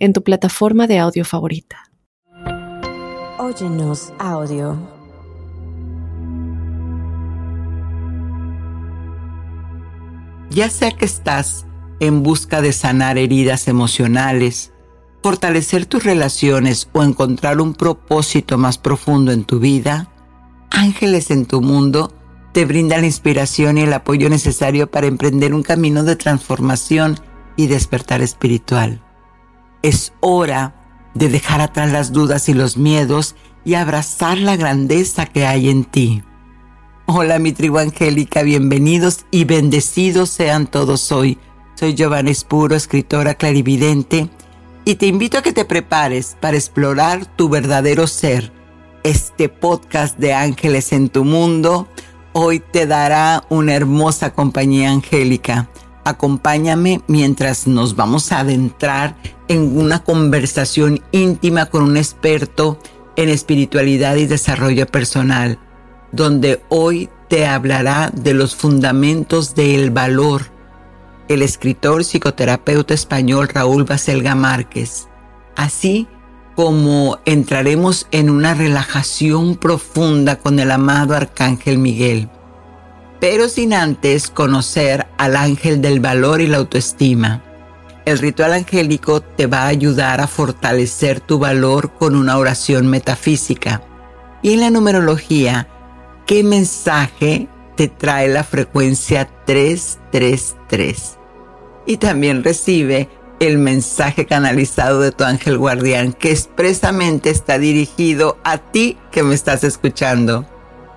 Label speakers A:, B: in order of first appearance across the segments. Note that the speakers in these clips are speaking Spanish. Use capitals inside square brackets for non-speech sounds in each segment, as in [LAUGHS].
A: en tu plataforma de audio favorita.
B: Óyenos audio.
C: Ya sea que estás en busca de sanar heridas emocionales, fortalecer tus relaciones o encontrar un propósito más profundo en tu vida, Ángeles en tu mundo te brinda la inspiración y el apoyo necesario para emprender un camino de transformación y despertar espiritual. Es hora de dejar atrás las dudas y los miedos y abrazar la grandeza que hay en ti. Hola mi tribu angélica, bienvenidos y bendecidos sean todos hoy. Soy Giovanna Espuro, escritora clarividente, y te invito a que te prepares para explorar tu verdadero ser. Este podcast de Ángeles en tu mundo hoy te dará una hermosa compañía angélica. Acompáñame mientras nos vamos a adentrar en una conversación íntima con un experto en espiritualidad y desarrollo personal, donde hoy te hablará de los fundamentos del valor, el escritor psicoterapeuta español Raúl Baselga Márquez, así como entraremos en una relajación profunda con el amado Arcángel Miguel pero sin antes conocer al ángel del valor y la autoestima. El ritual angélico te va a ayudar a fortalecer tu valor con una oración metafísica. Y en la numerología, ¿qué mensaje te trae la frecuencia 333? Y también recibe el mensaje canalizado de tu ángel guardián que expresamente está dirigido a ti que me estás escuchando.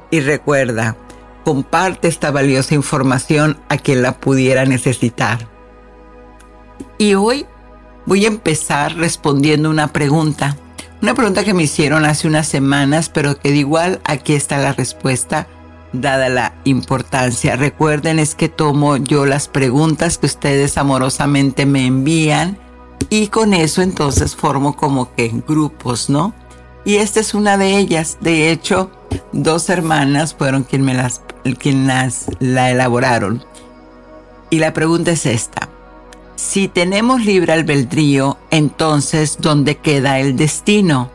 C: Y recuerda, comparte esta valiosa información a quien la pudiera necesitar. Y hoy voy a empezar respondiendo una pregunta. Una pregunta que me hicieron hace unas semanas, pero que de igual aquí está la respuesta, dada la importancia. Recuerden es que tomo yo las preguntas que ustedes amorosamente me envían y con eso entonces formo como que grupos, ¿no? Y esta es una de ellas. De hecho, dos hermanas fueron quien me las quienes la elaboraron. Y la pregunta es esta. Si tenemos libre albedrío, entonces ¿dónde queda el destino?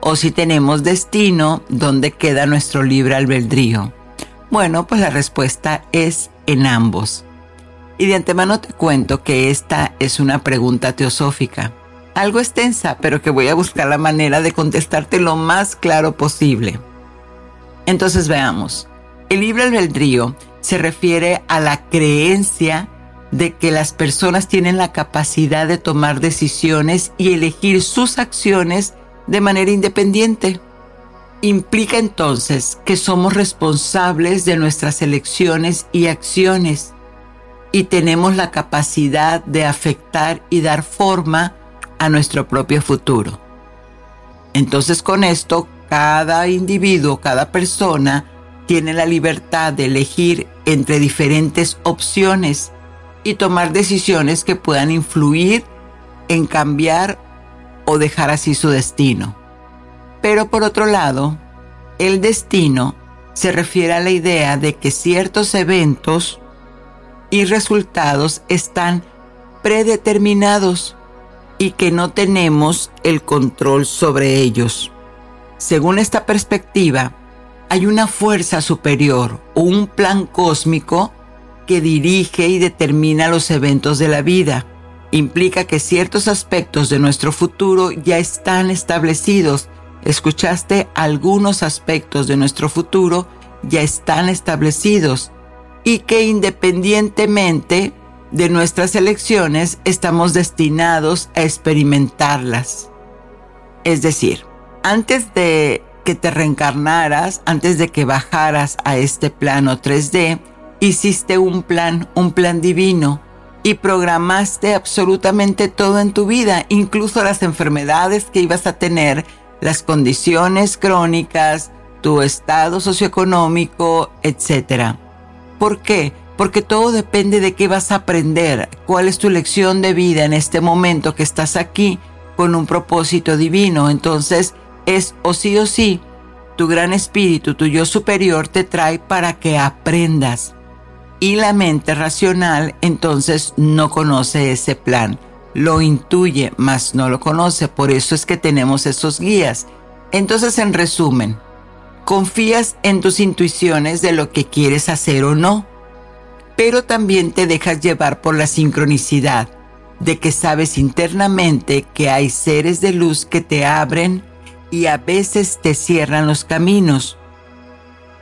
C: O si tenemos destino, ¿dónde queda nuestro libre albedrío? Bueno, pues la respuesta es en ambos. Y de antemano te cuento que esta es una pregunta teosófica, algo extensa, pero que voy a buscar la manera de contestarte lo más claro posible. Entonces veamos. El libre albedrío se refiere a la creencia de que las personas tienen la capacidad de tomar decisiones y elegir sus acciones de manera independiente. Implica entonces que somos responsables de nuestras elecciones y acciones y tenemos la capacidad de afectar y dar forma a nuestro propio futuro. Entonces con esto, cada individuo, cada persona, tiene la libertad de elegir entre diferentes opciones y tomar decisiones que puedan influir en cambiar o dejar así su destino. Pero por otro lado, el destino se refiere a la idea de que ciertos eventos y resultados están predeterminados y que no tenemos el control sobre ellos. Según esta perspectiva, hay una fuerza superior o un plan cósmico que dirige y determina los eventos de la vida. Implica que ciertos aspectos de nuestro futuro ya están establecidos. Escuchaste algunos aspectos de nuestro futuro ya están establecidos y que independientemente de nuestras elecciones estamos destinados a experimentarlas. Es decir, antes de que te reencarnaras, antes de que bajaras a este plano 3D, hiciste un plan, un plan divino, y programaste absolutamente todo en tu vida, incluso las enfermedades que ibas a tener, las condiciones crónicas, tu estado socioeconómico, etc. ¿Por qué? Porque todo depende de qué vas a aprender, cuál es tu lección de vida en este momento que estás aquí con un propósito divino. Entonces es o sí o sí, tu gran espíritu, tu yo superior te trae para que aprendas y la mente racional entonces no conoce ese plan. Lo intuye, mas no lo conoce. Por eso es que tenemos esos guías. Entonces, en resumen, confías en tus intuiciones de lo que quieres hacer o no, pero también te dejas llevar por la sincronicidad de que sabes internamente que hay seres de luz que te abren y a veces te cierran los caminos.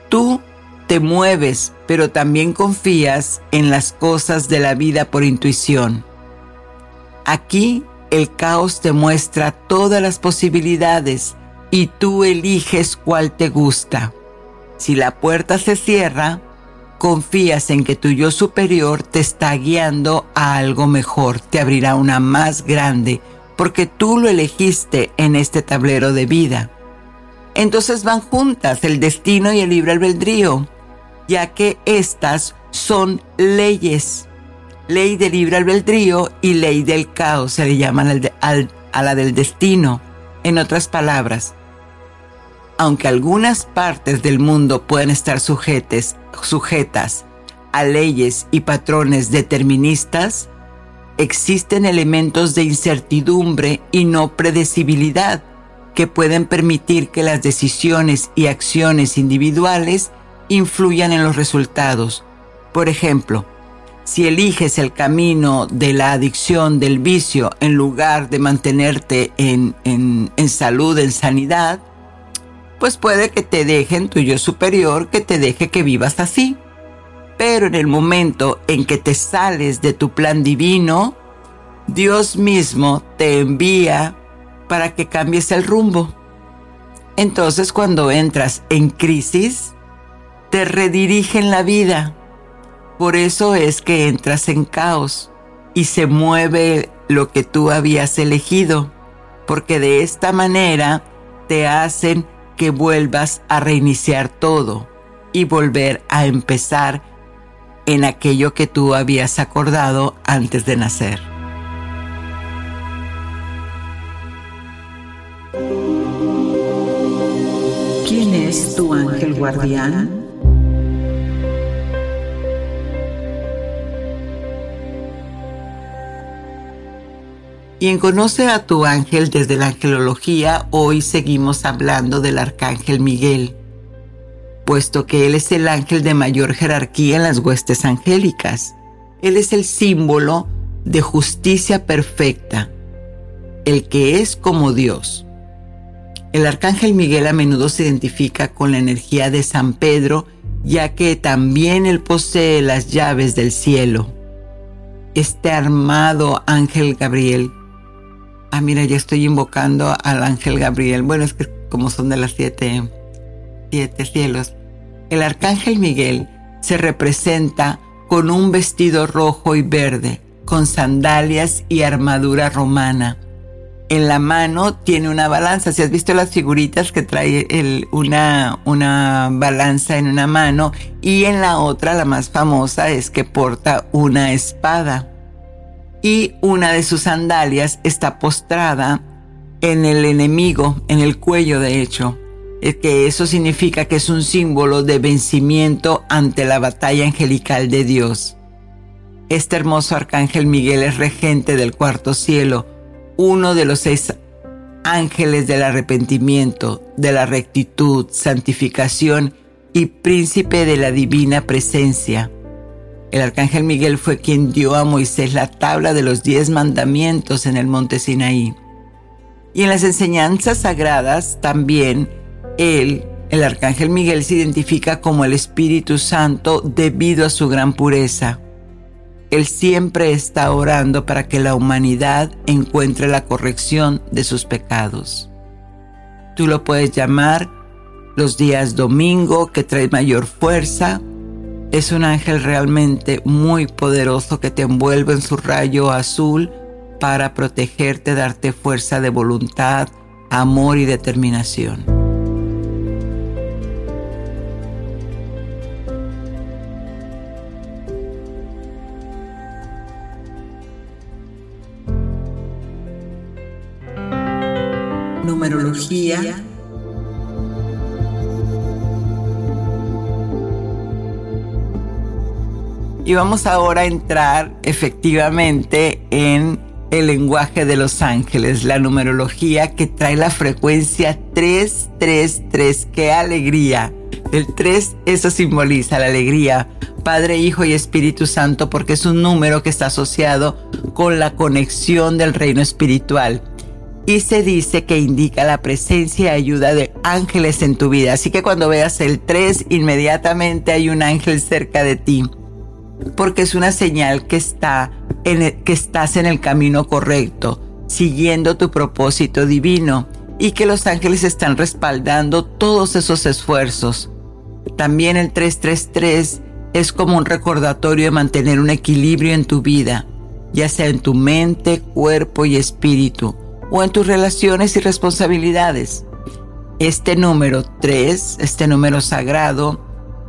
C: Tú te mueves, pero también confías en las cosas de la vida por intuición. Aquí el caos te muestra todas las posibilidades y tú eliges cuál te gusta. Si la puerta se cierra, confías en que tu yo superior te está guiando a algo mejor, te abrirá una más grande, porque tú lo elegiste en este tablero de vida. Entonces van juntas el destino y el libre albedrío ya que estas son leyes. Ley del libre albedrío y ley del caos se le llaman a la del destino. En otras palabras, aunque algunas partes del mundo pueden estar sujetas a leyes y patrones deterministas, existen elementos de incertidumbre y no predecibilidad que pueden permitir que las decisiones y acciones individuales influyan en los resultados. Por ejemplo, si eliges el camino de la adicción, del vicio, en lugar de mantenerte en, en, salud, en sanidad, pues puede que te dejen tu yo superior, que te deje que vivas así. Pero en el momento en que te sales de tu plan divino, Dios mismo te envía para que cambies el rumbo. Entonces cuando entras en crisis, te redirigen la vida. Por eso es que entras en caos y se mueve lo que tú habías elegido, porque de esta manera te hacen que vuelvas a reiniciar todo y volver a empezar en aquello que tú habías acordado antes de nacer.
B: ¿Quién es tu ángel guardián?
C: Y en Conoce a tu ángel desde la angelología, hoy seguimos hablando del arcángel Miguel, puesto que él es el ángel de mayor jerarquía en las huestes angélicas. Él es el símbolo de justicia perfecta, el que es como Dios. El arcángel Miguel a menudo se identifica con la energía de San Pedro, ya que también él posee las llaves del cielo. Este armado ángel Gabriel Ah, mira, ya estoy invocando al ángel Gabriel. Bueno, es que como son de las siete, siete cielos. El arcángel Miguel se representa con un vestido rojo y verde, con sandalias y armadura romana. En la mano tiene una balanza. Si has visto las figuritas que trae una, una balanza en una mano y en la otra, la más famosa, es que porta una espada y una de sus sandalias está postrada en el enemigo, en el cuello de hecho. Es que eso significa que es un símbolo de vencimiento ante la batalla angelical de Dios. Este hermoso arcángel Miguel es regente del cuarto cielo, uno de los seis ángeles del arrepentimiento, de la rectitud, santificación y príncipe de la divina presencia. El arcángel Miguel fue quien dio a Moisés la tabla de los diez mandamientos en el monte Sinaí. Y en las enseñanzas sagradas también él, el arcángel Miguel, se identifica como el Espíritu Santo debido a su gran pureza. Él siempre está orando para que la humanidad encuentre la corrección de sus pecados. Tú lo puedes llamar los días domingo que trae mayor fuerza Es un ángel realmente muy poderoso que te envuelve en su rayo azul para protegerte, darte fuerza de voluntad, amor y determinación.
B: Numerología
C: Y vamos ahora a entrar efectivamente en el lenguaje de los ángeles, la numerología que trae la frecuencia 333. ¡Qué alegría! El 3, eso simboliza la alegría. Padre, Hijo y Espíritu Santo, porque es un número que está asociado con la conexión del reino espiritual. Y se dice que indica la presencia y ayuda de ángeles en tu vida. Así que cuando veas el 3, inmediatamente hay un ángel cerca de ti porque es una señal que, está en que estás en el camino correcto, siguiendo tu propósito divino y que los ángeles están respaldando todos esos esfuerzos. También el 333 es como un recordatorio de mantener un equilibrio en tu vida, ya sea en tu mente, cuerpo y espíritu, o en tus relaciones y responsabilidades. Este número 3, este número sagrado,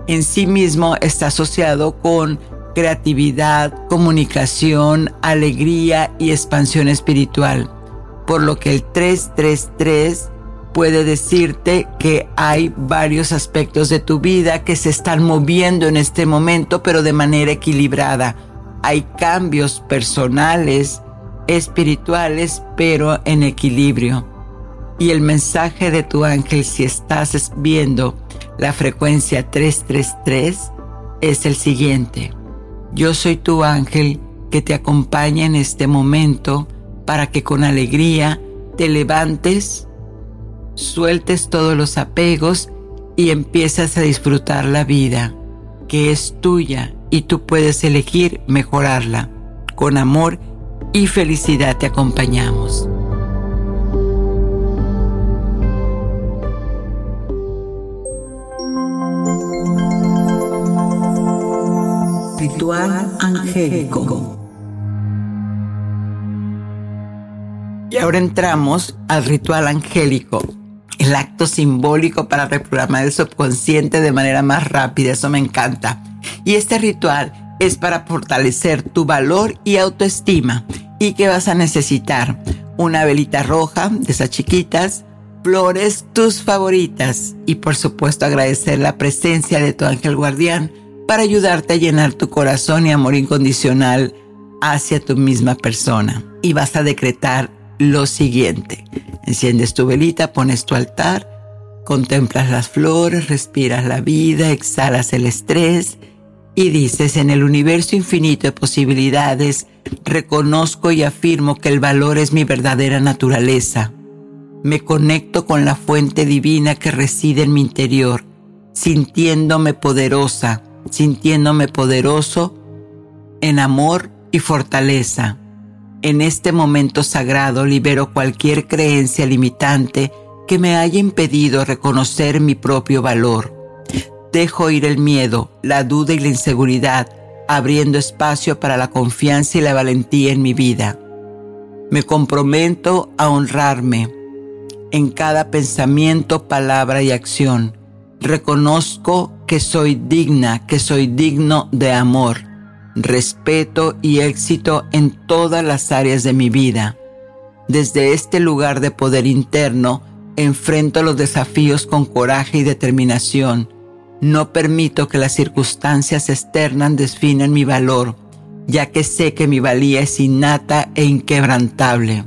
C: en sí mismo está asociado con creatividad, comunicación, alegría y expansión espiritual. Por lo que el 333 puede decirte que hay varios aspectos de tu vida que se están moviendo en este momento, pero de manera equilibrada. Hay cambios personales, espirituales, pero en equilibrio. Y el mensaje de tu ángel, si estás viendo la frecuencia 333, es el siguiente. Yo soy tu ángel que te acompaña en este momento para que con alegría te levantes, sueltes todos los apegos y empiezas a disfrutar la vida, que es tuya y tú puedes elegir mejorarla. Con amor y felicidad te acompañamos.
B: Ritual angélico.
C: Y ahora entramos al ritual angélico, el acto simbólico para reprogramar el subconsciente de manera más rápida, eso me encanta. Y este ritual es para fortalecer tu valor y autoestima. ¿Y que vas a necesitar? Una velita roja de esas chiquitas, flores tus favoritas y por supuesto agradecer la presencia de tu ángel guardián para ayudarte a llenar tu corazón y amor incondicional hacia tu misma persona. Y vas a decretar lo siguiente. Enciendes tu velita, pones tu altar, contemplas las flores, respiras la vida, exhalas el estrés y dices, en el universo infinito de posibilidades, reconozco y afirmo que el valor es mi verdadera naturaleza. Me conecto con la fuente divina que reside en mi interior, sintiéndome poderosa, sintiéndome poderoso en amor y fortaleza. En este momento sagrado libero cualquier creencia limitante que me haya impedido reconocer mi propio valor. Dejo ir el miedo, la duda y la inseguridad, abriendo espacio para la confianza y la valentía en mi vida. Me comprometo a honrarme en cada pensamiento, palabra y acción Reconozco que soy digna, que soy digno de amor, respeto y éxito en todas las áreas de mi vida. Desde este lugar de poder interno, enfrento los desafíos con coraje y determinación. No permito que las circunstancias externas definan mi valor, ya que sé que mi valía es innata e inquebrantable.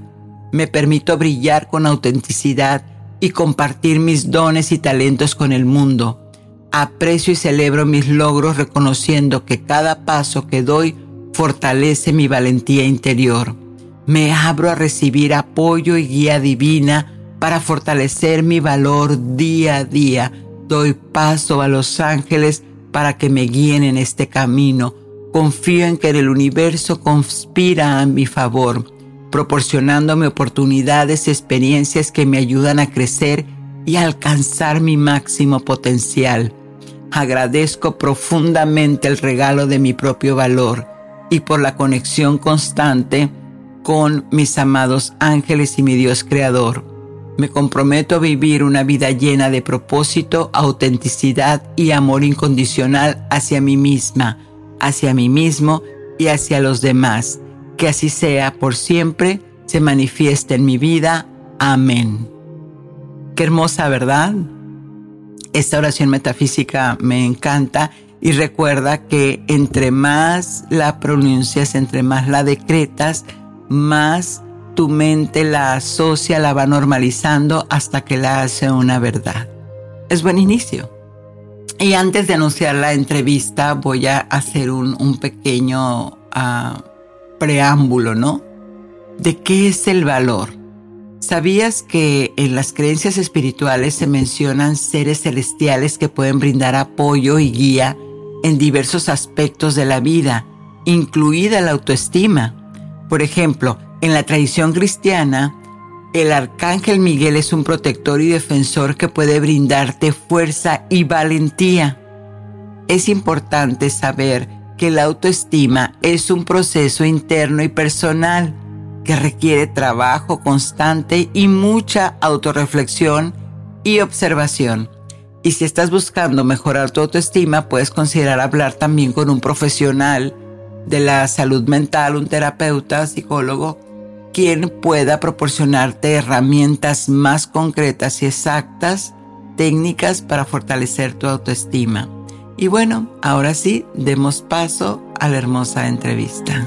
C: Me permito brillar con autenticidad y compartir mis dones y talentos con el mundo. Aprecio y celebro mis logros reconociendo que cada paso que doy fortalece mi valentía interior. Me abro a recibir apoyo y guía divina para fortalecer mi valor día a día. Doy paso a los ángeles para que me guíen en este camino. Confío en que el universo conspira a mi favor proporcionándome oportunidades y experiencias que me ayudan a crecer y alcanzar mi máximo potencial. Agradezco profundamente el regalo de mi propio valor y por la conexión constante con mis amados ángeles y mi Dios Creador. Me comprometo a vivir una vida llena de propósito, autenticidad y amor incondicional hacia mí misma, hacia mí mismo y hacia los demás. Que así sea por siempre, se manifieste en mi vida. Amén. Qué hermosa, ¿verdad? Esta oración metafísica me encanta y recuerda que entre más la pronuncias, entre más la decretas, más tu mente la asocia, la va normalizando hasta que la hace una verdad. Es buen inicio. Y antes de anunciar la entrevista, voy a hacer un, pequeño ah, preámbulo, ¿no? ¿De qué es el valor? ¿Sabías que en las creencias espirituales se mencionan seres celestiales que pueden brindar apoyo y guía en diversos aspectos de la vida, incluida la autoestima? Por ejemplo, en la tradición cristiana, el arcángel Miguel es un protector y defensor que puede brindarte fuerza y valentía. Es importante saber que la autoestima es un proceso interno y personal que requiere trabajo constante y mucha autorreflexión y observación. Y si estás buscando mejorar tu autoestima, puedes considerar hablar también con un profesional de la salud mental, un terapeuta, psicólogo, quien pueda proporcionarte herramientas más concretas y exactas, técnicas para fortalecer tu autoestima. Y bueno, ahora sí, demos paso a la hermosa entrevista.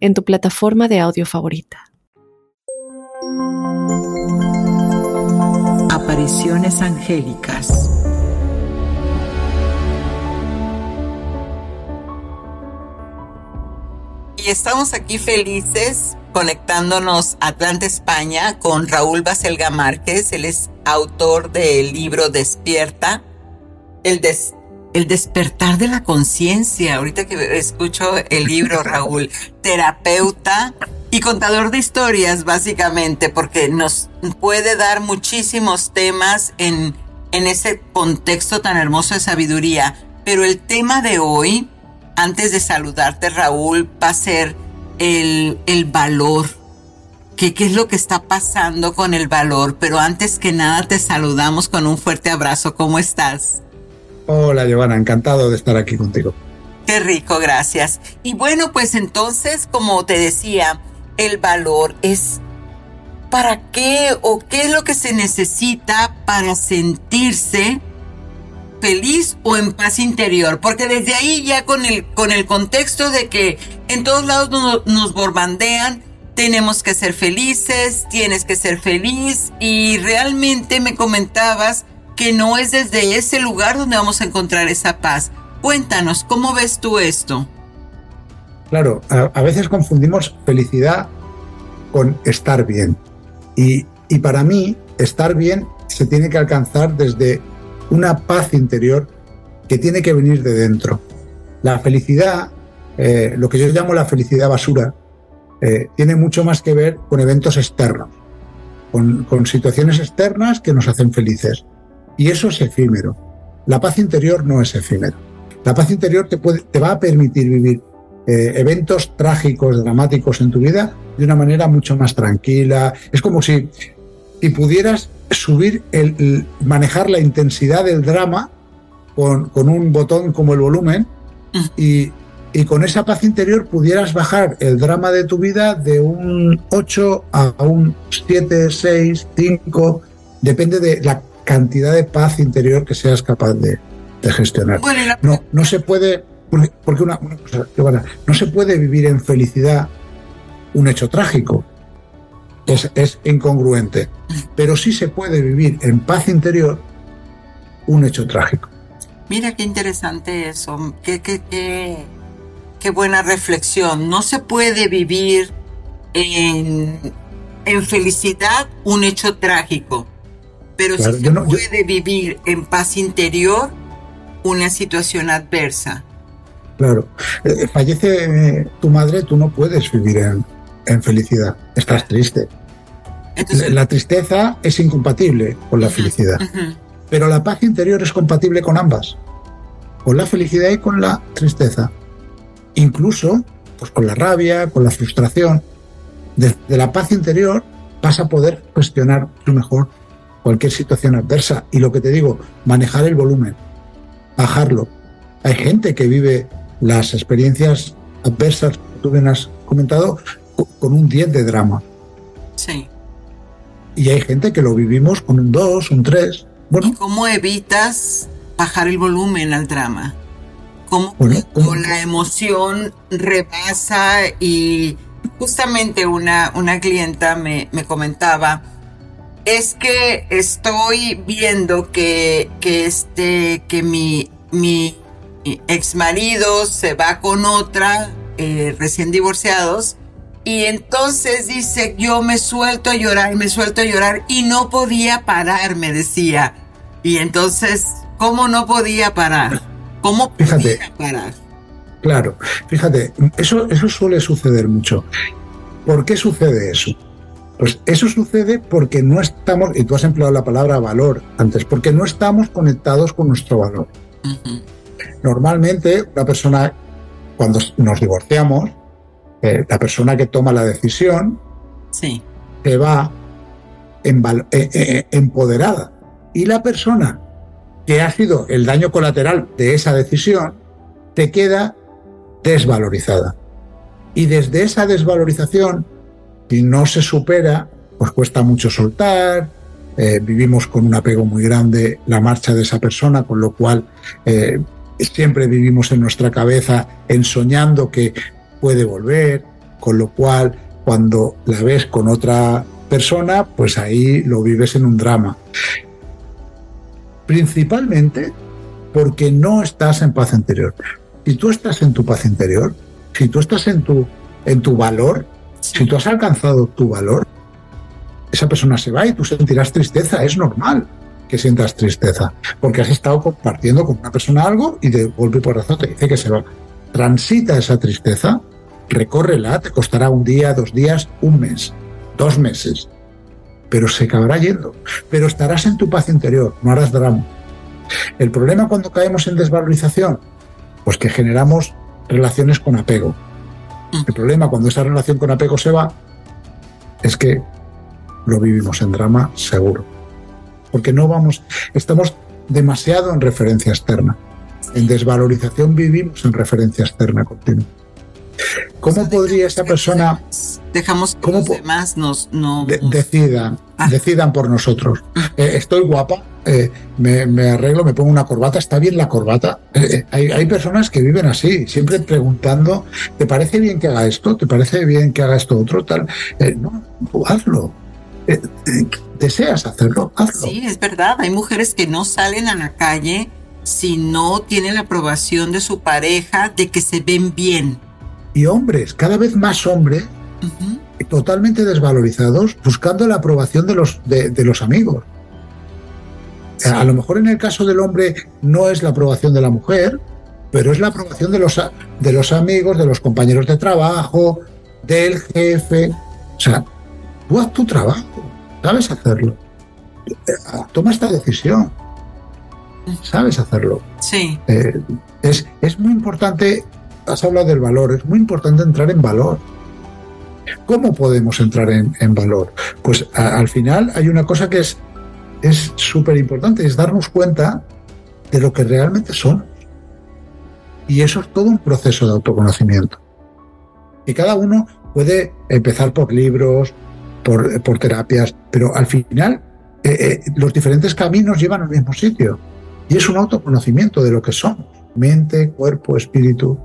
A: en tu plataforma de audio favorita.
B: Apariciones angélicas.
C: Y estamos aquí felices conectándonos a Atlanta, España, con Raúl Baselga Márquez. Él es autor del libro Despierta, el, des el despertar de la conciencia. Ahorita que escucho el libro, [LAUGHS] Raúl, terapeuta y contador de historias, básicamente, porque nos puede dar muchísimos temas en, en ese contexto tan hermoso de sabiduría. Pero el tema de hoy, antes de saludarte, Raúl, va a ser el, el valor. ¿Qué, ¿Qué es lo que está pasando con el valor? Pero antes que nada, te saludamos con un fuerte abrazo. ¿Cómo estás?
D: Hola, Giovanna, encantado de estar aquí contigo.
C: Qué rico, gracias. Y bueno, pues entonces, como te decía, el valor es para qué o qué es lo que se necesita para sentirse feliz o en paz interior, porque desde ahí ya con el, con el contexto de que en todos lados nos, bombardean, tenemos que ser felices, tienes que ser feliz y realmente me comentabas que no es desde ese lugar donde vamos a encontrar esa paz. Cuéntanos, ¿cómo ves tú esto?
D: Claro, a, veces confundimos felicidad con estar bien. Y, para mí, estar bien se tiene que alcanzar desde una paz interior que tiene que venir de dentro. La felicidad, eh, lo que yo llamo la felicidad basura, eh, tiene mucho más que ver con eventos externos, con, con situaciones externas que nos hacen felices. Y eso es efímero. La paz interior no es efímero. La paz interior te, puede, te va a permitir vivir eh, eventos trágicos, dramáticos en tu vida de una manera mucho más tranquila. Es como si, si pudieras subir, el, manejar la intensidad del drama con, con, un botón como el volumen y, y con esa paz interior pudieras bajar el drama de tu vida de un 8 a un 7, 6, 5, depende de la cantidad de paz interior que seas capaz de, gestionar. No, no se puede, porque una, cosa, no se puede vivir en felicidad un hecho trágico. Es, es incongruente. Pero sí se puede vivir en paz interior un hecho trágico.
C: Mira qué interesante eso, qué, qué, qué, qué buena reflexión. No se puede vivir en, en felicidad un hecho trágico, pero sí se puede vivir en paz interior una situación adversa.
D: Claro, eh, fallece eh, tu madre, tú no puedes vivir en, en felicidad, estás triste. la tristeza es incompatible con la felicidad, pero la paz interior es compatible con ambas, con la felicidad y con la tristeza. Incluso pues, con la rabia, con la frustración. Desde la paz interior vas a poder gestionar mejor cualquier situación adversa. Y lo que te digo, manejar el volumen, bajarlo. Hay gente que vive las experiencias adversas que tú bien has comentado con un 10 de drama.
C: Sí.
D: Y hay gente que lo vivimos con un 2, un 3.
C: Bueno, ¿Y cómo evitas bajar el volumen al drama? ¿Cómo, la emoción rebasa y justamente una, una clienta me, me comentaba, es que estoy viendo que, que, este, que mi, mi ex marido se va con otra, eh, recién divorciados, y entonces dice, yo me suelto a llorar, me suelto a llorar, y no podía parar, me decía. Y entonces, ¿cómo no podía parar? ¿Cómo podía parar?
D: Claro, fíjate, eso, eso suele suceder mucho. ¿Por qué sucede eso? Pues eso sucede porque no estamos, y tú has empleado la palabra valor antes, porque no estamos conectados con nuestro valor. Normalmente, una persona, cuando nos divorciamos, eh, la persona que toma la decisión
C: sí.
D: se va en, eh, eh, empoderada. Y la persona que ha sido el daño colateral de esa decisión te queda desvalorizada. Y desde esa desvalorización, si no se supera, pues cuesta mucho soltar, vivimos con un apego muy grande la marcha de esa persona, con lo cual siempre vivimos en nuestra cabeza ensoñando que puede volver, con lo cual cuando la ves con otra persona, pues ahí lo vives en un drama. Principalmente porque no estás en paz interior. Si tú estás en tu paz interior, si tú estás en tu, en tu valor, si tú has alcanzado tu valor, esa persona se va y tú sentirás tristeza, es normal que sientas tristeza, porque has estado compartiendo con una persona algo y de golpe por razón te dice que se va. Transita esa tristeza, recórrela, te costará un día, dos días, un mes, dos meses, pero se acabará yendo. Pero estarás en tu paz interior, no harás drama. El problema cuando caemos en desvalorización, pues que generamos relaciones con apego. El problema cuando esa relación con apego se va es que lo vivimos en drama seguro porque no vamos, estamos demasiado en referencia externa. En desvalorización vivimos en referencia externa continua. ¿Cómo podría esa persona...
C: Dejamos que los demás nos...
D: decidan, ah. decidan por nosotros. Eh, estoy guapa, eh, me, arreglo, me pongo una corbata, ¿está bien la corbata? Eh, hay, hay, personas que viven así, siempre preguntando, ¿te parece bien que haga esto? ¿Te parece bien que haga esto otro? Tal. no, hazlo. Deseas hacerlo, hazlo.
C: Sí, es verdad. Hay mujeres que no salen a la calle si no tienen la aprobación de su pareja de que se ven bien.
D: Y hombres, cada vez más hombres, totalmente desvalorizados, buscando la aprobación de los, de, los amigos. A lo mejor en el caso del hombre no es la aprobación de la mujer, pero es la aprobación de los, de los amigos, de los compañeros de trabajo, del jefe. O sea, Tú haz tu trabajo, sabes hacerlo. Toma esta decisión. Sabes hacerlo.
C: Sí.
D: Eh, es, es muy importante, has hablado del valor, es muy importante entrar en valor. ¿Cómo podemos entrar en, valor? Pues al final hay una cosa que es súper importante, es darnos cuenta de lo que realmente son. Y eso es todo un proceso de autoconocimiento. Y cada uno puede empezar por libros, por, terapias, pero al final eh, eh, los diferentes caminos llevan al mismo sitio. Y es un autoconocimiento de lo que somos, mente, cuerpo, espíritu.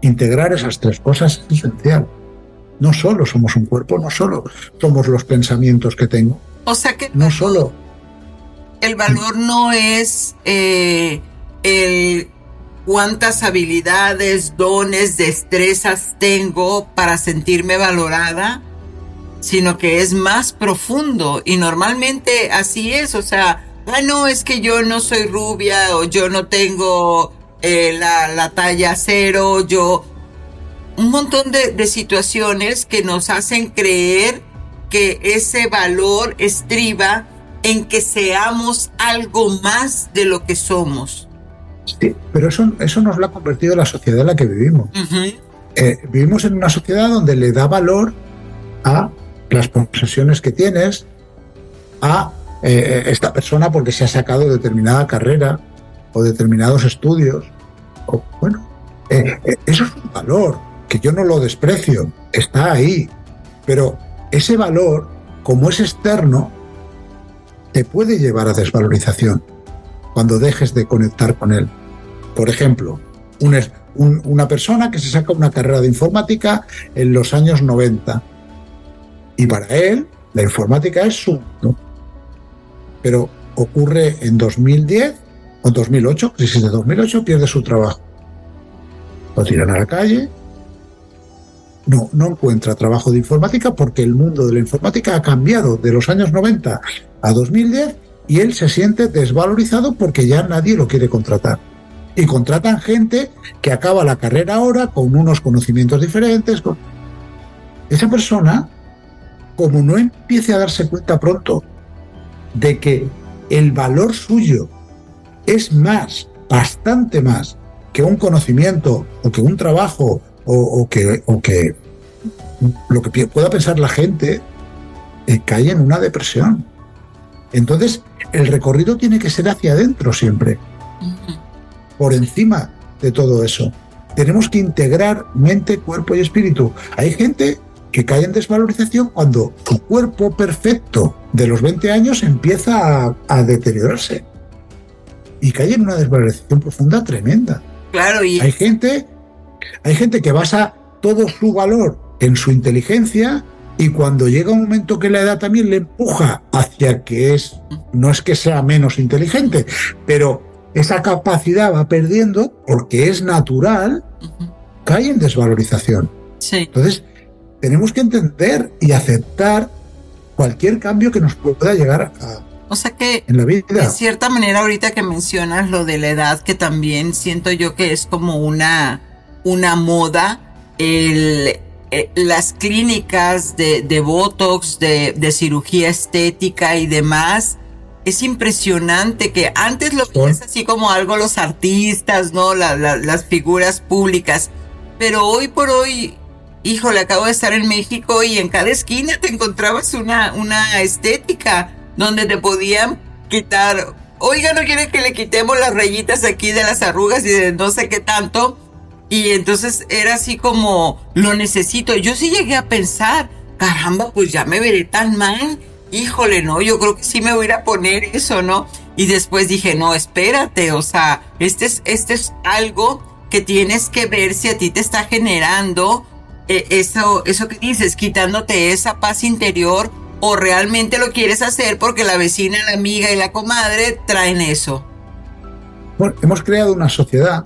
D: Integrar esas tres cosas es esencial. No solo somos un cuerpo, no solo somos los pensamientos que tengo.
C: O sea que
D: no solo
C: el valor no es eh, el cuántas habilidades, dones, destrezas tengo para sentirme valorada, sino que es más profundo y normalmente así es, o sea, ah, no, es que yo no soy rubia o yo no tengo eh, la, la, talla cero, yo... Un montón de, de situaciones que nos hacen creer que ese valor estriba en que seamos algo más de lo que somos.
D: Sí, pero eso, eso nos lo ha convertido en la sociedad en la que vivimos. Eh, vivimos en una sociedad donde le da valor a las posesiones que tienes, a eh, esta persona porque se ha sacado determinada carrera o determinados estudios. Bueno, eh, eso es un valor que yo no lo desprecio, está ahí, pero ese valor, como es externo, te puede llevar a desvalorización cuando dejes de conectar con él. Por ejemplo, una persona que se saca una carrera de informática en los años 90 y para él la informática es su Pero ocurre en 2010 o 2008, crisis de 2008, pierde su trabajo. Lo tiran a la calle, no, no encuentra trabajo de informática porque el mundo de la informática ha cambiado de los años 90 a 2010 y él se siente desvalorizado porque ya nadie lo quiere contratar. Y contratan gente que acaba la carrera ahora con unos conocimientos diferentes. Esa persona, como no empiece a darse cuenta pronto de que el valor suyo es más, bastante más, que un conocimiento o que un trabajo o, que, o que lo que pueda pensar la gente eh, cae en una depresión. Entonces, el recorrido tiene que ser hacia adentro siempre, por encima de todo eso. Tenemos que integrar mente, cuerpo y espíritu. Hay gente que cae en desvalorización cuando su cuerpo perfecto de los 20 años empieza a, deteriorarse y cae en una desvalorización profunda tremenda.
C: Claro, y
D: hay gente, hay gente que basa todo su valor en su inteligencia y cuando llega un momento que la edad también le empuja hacia que es, no es que sea menos inteligente, pero esa capacidad va perdiendo porque es natural, cae en desvalorización. Entonces, tenemos que entender y aceptar cualquier cambio que nos pueda llegar a,
C: o sea que,
D: en la vida.
C: de cierta manera, ahorita que mencionas lo de la edad, que también siento yo que es como una, una moda, el, eh, las clínicas de, de Botox, de, de, cirugía estética y demás, es impresionante que antes lo veías así como algo los artistas, ¿no? las figuras públicas. Pero hoy por hoy, híjole, acabo de estar en México y en cada esquina te encontrabas una, una estética donde te podían quitar. Oiga, no quiere que le quitemos las rayitas aquí de las arrugas y de no sé qué tanto y entonces era así como, lo necesito. Yo sí llegué a pensar, caramba, pues ya me veré tan mal. Híjole, no, yo creo que sí me voy a poner eso, ¿no? Y después dije, no, espérate, o sea, este es, este es algo que tienes que ver si a ti te está generando eh, eso, eso que dices, quitándote esa paz interior o realmente lo quieres hacer porque la vecina, la amiga y la comadre traen eso.
D: Bueno, hemos creado una sociedad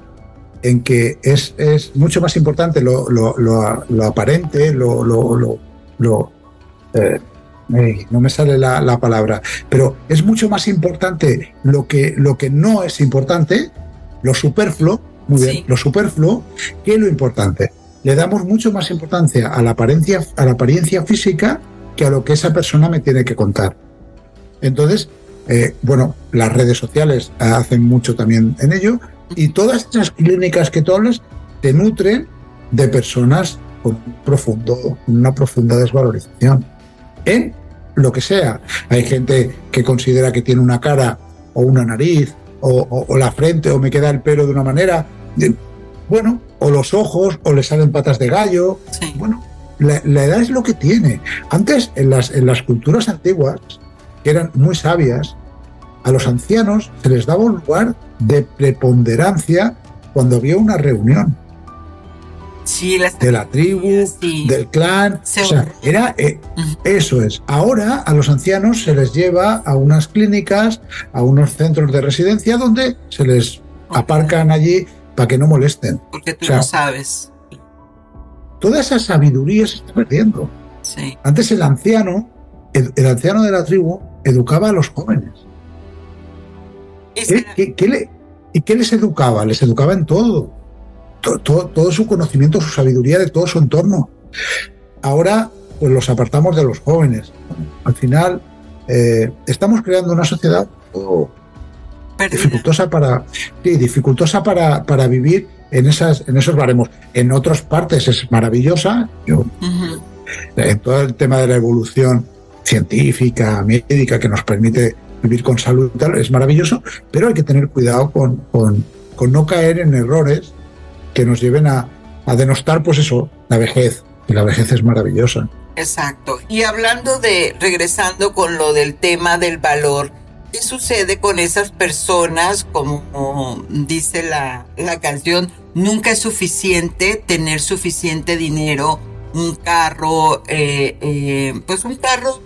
D: en que es, es mucho más importante lo, lo, lo, aparente, lo... lo eh, no me sale la, la, palabra, pero es mucho más importante lo que, lo que no es importante, lo superfluo, muy bien, lo superfluo, que lo importante. Le damos mucho más importancia a la apariencia, a la apariencia física que a lo que esa persona me tiene que contar. Entonces, eh, bueno, las redes sociales hacen mucho también en ello, y todas esas clínicas que tú hablas te nutren de personas con profundo, una profunda desvalorización en lo que sea. Hay gente que considera que tiene una cara o una nariz o, la frente o me queda el pelo de una manera. bueno, o los ojos o le salen patas de gallo. Bueno, la, edad es lo que tiene. Antes, en las, en las culturas antiguas, que eran muy sabias, a los ancianos se les daba un lugar de preponderancia cuando había una reunión. de la tribu, del clan. o sea, era, eh, eso es. Ahora a los ancianos se les lleva a unas clínicas, a unos centros de residencia donde se les aparcan allí para que no molesten.
C: Porque tú no sabes.
D: Toda esa sabiduría se está perdiendo. Antes el anciano, el, anciano de la tribu, educaba a los jóvenes. le, ¿Y qué les educaba? Les educaba en todo todo, su conocimiento, su sabiduría de todo su entorno. Ahora, pues los apartamos de los jóvenes. Al final, eh, estamos creando una sociedad dificultosa para dificultosa para, para, vivir en esas en esos baremos en otras partes es maravillosa en todo el tema de la evolución científica médica que nos permite vivir con salud tal, es maravilloso pero hay que tener cuidado con, con, con no caer en errores que nos lleven a, denostar, pues eso, la vejez. Y la vejez es maravillosa.
C: Exacto. Y hablando de, regresando con lo del tema del valor, ¿qué sucede con esas personas, como dice la, la canción, nunca es suficiente tener suficiente dinero, un carro, eh, eh, pues un carro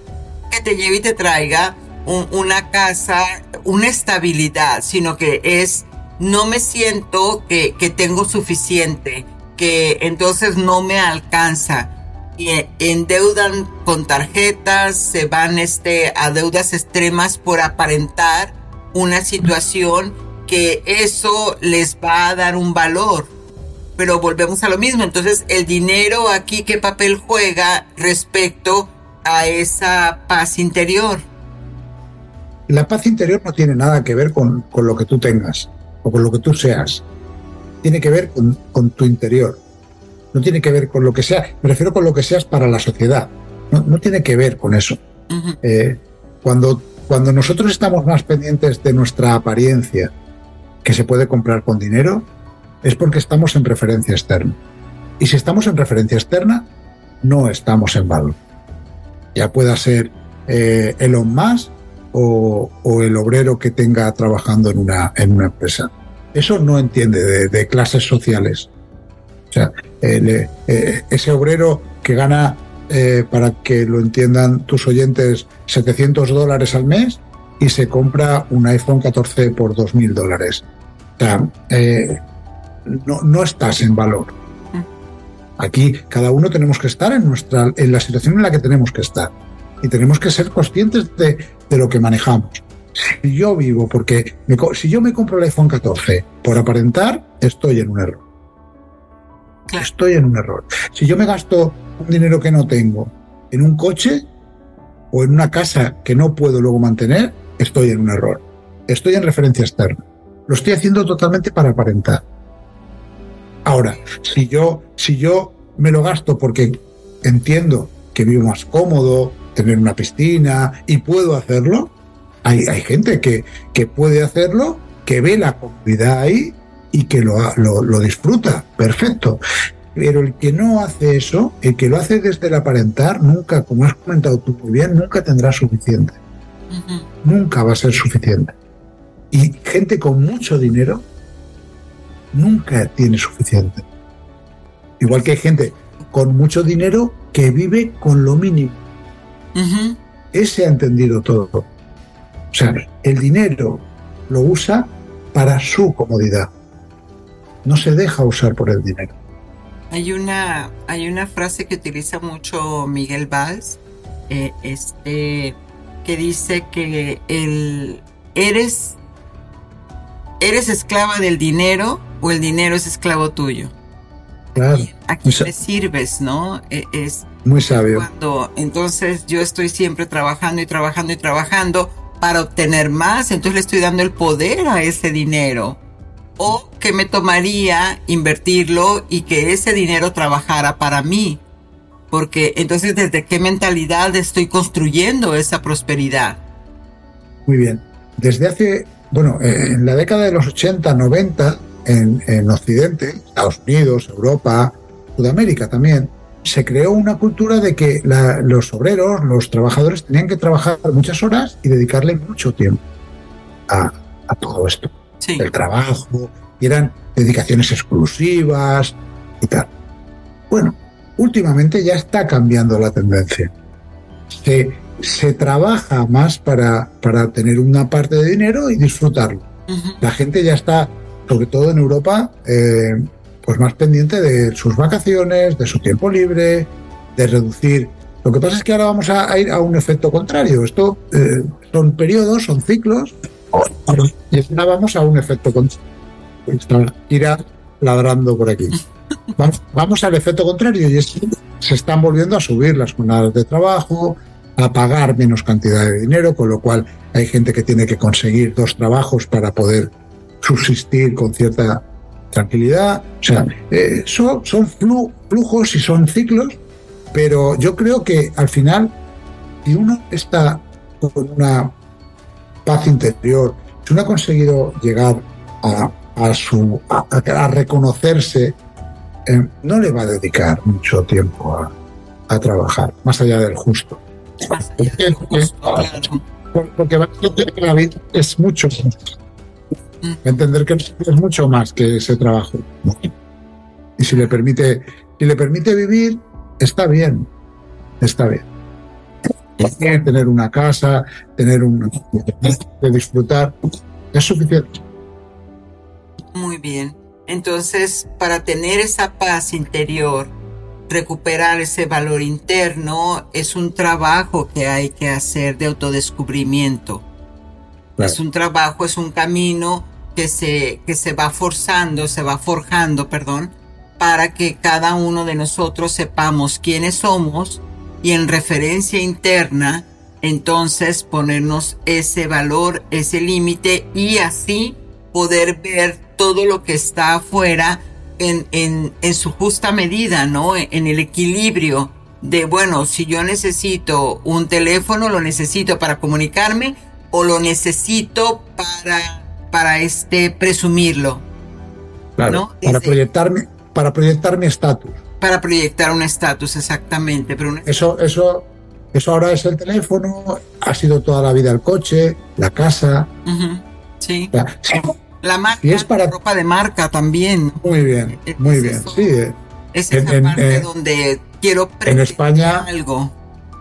C: que te lleve y te traiga, una casa, una estabilidad, sino que es no me siento que, tengo suficiente, que entonces no me alcanza. Y endeudan con tarjetas, se van este, a deudas extremas por aparentar una situación que eso les va a dar un valor. Pero volvemos a lo mismo. Entonces, el dinero aquí, ¿qué papel juega respecto a esa paz interior?
D: La paz interior no tiene nada que ver con, con lo que tú tengas o con lo que tú seas. Tiene que ver con, tu interior. No tiene que ver con lo que sea. Me refiero con lo que seas para la sociedad. No, tiene que ver con eso. Eh, cuando, cuando nosotros estamos más pendientes de nuestra apariencia, que se puede comprar con dinero, es porque estamos en referencia externa. Y si estamos en referencia externa, no estamos en valor. Ya pueda ser eh, Elon o, el obrero que tenga trabajando en una, en una empresa. Eso no entiende de, clases sociales. O sea, eh, ese obrero que gana, eh, para que lo entiendan tus oyentes, 700 dólares al mes y se compra un iPhone 14 por 2.000 dólares. O sea, eh, no, no estás en valor. Aquí cada uno tenemos que estar en, nuestra, en la situación en la que tenemos que estar y tenemos que ser conscientes de, lo que manejamos. Si yo vivo porque si yo me compro el iPhone 14 por aparentar, estoy en un error. Estoy en un error. Si yo me gasto un dinero que no tengo en un coche o en una casa que no puedo luego mantener, estoy en un error. Estoy en referencia externa. Lo estoy haciendo totalmente para aparentar. Ahora, si yo, si yo me lo gasto porque entiendo que vivo más cómodo, tener una piscina y puedo hacerlo. Hay, hay gente que, que, puede hacerlo, que ve la comunidad ahí y que lo, lo, disfruta. Perfecto. Pero el que no hace eso, el que lo hace desde el aparentar, nunca, como has comentado tú muy bien, nunca tendrá suficiente. Nunca va a ser suficiente. Y gente con mucho dinero nunca tiene suficiente. Igual que hay gente con mucho dinero que vive con lo mínimo. Ese ha entendido todo. O sea, el dinero lo usa para su comodidad. No se deja usar por el dinero.
C: Hay una, hay una frase que utiliza mucho Miguel Valls, eh, este, que dice que el, eres, eres esclava del dinero o el dinero es esclavo tuyo.
D: Claro.
C: ¿A quién le sirves, no? E, es,
D: muy sabio.
C: Cuando entonces yo estoy siempre trabajando y trabajando y trabajando para obtener más, entonces le estoy dando el poder a ese dinero. O que me tomaría invertirlo y que ese dinero trabajara para mí. Porque entonces desde qué mentalidad estoy construyendo esa prosperidad.
D: Muy bien. Desde hace, bueno, eh, en la década de los 80, 90, en, en Occidente, Estados Unidos, Europa, Sudamérica también, se creó una cultura de que los obreros, los trabajadores, tenían que trabajar muchas horas y dedicarle mucho tiempo a, todo esto. El trabajo, y eran dedicaciones exclusivas y tal. últimamente ya está cambiando la tendencia. Se, se trabaja más para, para tener una parte de dinero y disfrutarlo. La gente ya está, sobre todo en Europa, eh, pues más pendiente de sus vacaciones, de su tiempo libre, de reducir. Lo que pasa es que ahora vamos a, ir a un efecto contrario. Esto eh, son periodos, son ciclos, y ahora vamos a un efecto contrario. Está Ira ladrando por aquí. [LAUGHS] Vamos, vamos al efecto contrario y es se están volviendo a subir las jornadas de trabajo, a pagar menos cantidad de dinero, con lo cual hay gente que tiene que conseguir dos trabajos para poder subsistir con cierta tranquilidad. O sea, eh, son, son flujos y son ciclos, pero yo creo que al final, si uno está con una paz interior, si uno ha conseguido llegar a, a su, a, reconocerse, eh, no le va a dedicar mucho tiempo a, a trabajar, más allá del justo. Porque, va a entender que la vida es mucho entender que es mucho más que ese trabajo. Y si le permite, si le permite vivir, está bien. Está bien. Tener una casa, tener un de disfrutar, es suficiente.
C: Muy bien. Entonces, para tener esa paz interior, recuperar ese valor interno es un trabajo que hay que hacer de autodescubrimiento. Es un trabajo, es un camino que se, que se va forzando, se va forjando, perdón, para que cada uno de nosotros sepamos quiénes somos y en referencia interna, entonces ponernos ese valor, ese límite y así poder ver todo lo que está afuera en, en, en su justa medida, ¿no? En el equilibrio de, bueno, si yo necesito un teléfono, lo necesito para comunicarme o lo necesito para, para este, presumirlo.
D: Claro, para proyectarme, para proyectar mi estatus.
C: Para proyectar un estatus, exactamente. Pero
D: Eso, eso, eso ahora es el teléfono, ha sido toda la vida el coche, la casa.
C: sí. La marca, es para... ropa de marca también.
D: Muy bien, muy bien. sí, eh.
C: es esa parte donde quiero
D: en España algo.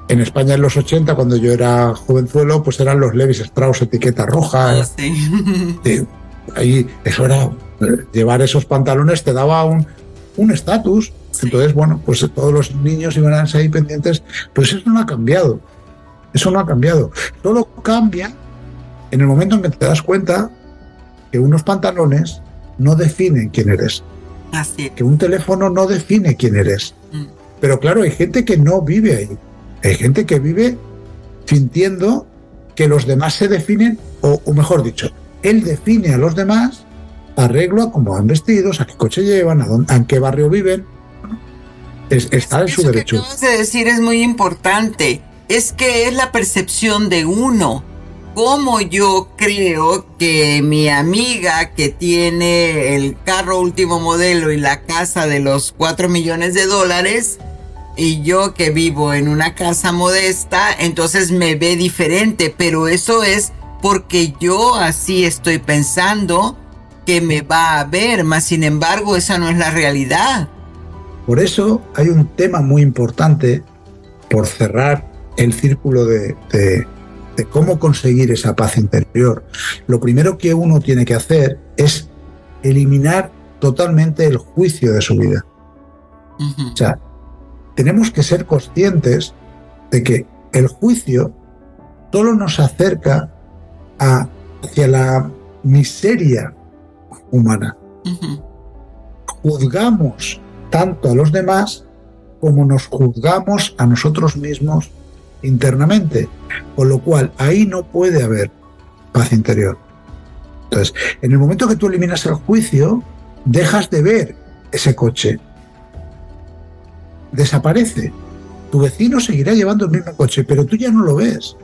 D: En España en los 80, cuando yo era jovenzuelo, pues eran los Levis Strauss etiqueta roja. Ah, sí. [LAUGHS] ahí eso era eh, llevar esos pantalones te daba un un estatus. Entonces, bueno, pues todos los niños iban a ser ahí pendientes, pues eso no ha cambiado. Eso no ha cambiado. Todo cambia en el momento en que te das cuenta que unos pantalones no definen quién eres.
C: Así.
D: Que un teléfono no define quién eres. Mm. Pero claro, hay gente que no vive ahí. Hay gente que vive sintiendo que los demás se definen, o, mejor dicho, él define a los demás, arreglo a cómo van vestidos, a qué coche llevan, a, dónde, a qué barrio viven. Es, está en su derecho.
C: Lo que de decir es muy importante. Es que es la percepción de uno como yo creo que mi amiga que tiene el carro último modelo y la casa de los 4 millones de dólares y yo que vivo en una casa modesta, entonces me ve diferente, pero eso es porque yo así estoy pensando que me va a ver, más sin embargo esa no es la realidad.
D: Por eso hay un tema muy importante por cerrar el círculo de de cómo conseguir esa paz interior, lo primero que uno tiene que hacer es eliminar totalmente el juicio de su vida. O sea, tenemos que ser conscientes de que el juicio solo nos acerca a, hacia la miseria humana. Juzgamos tanto a los demás como nos juzgamos a nosotros mismos internamente, con lo cual ahí no puede haber paz interior. Entonces, en el momento que tú eliminas el juicio, dejas de ver ese coche. Desaparece. Tu vecino seguirá llevando el mismo coche, pero tú ya no lo ves.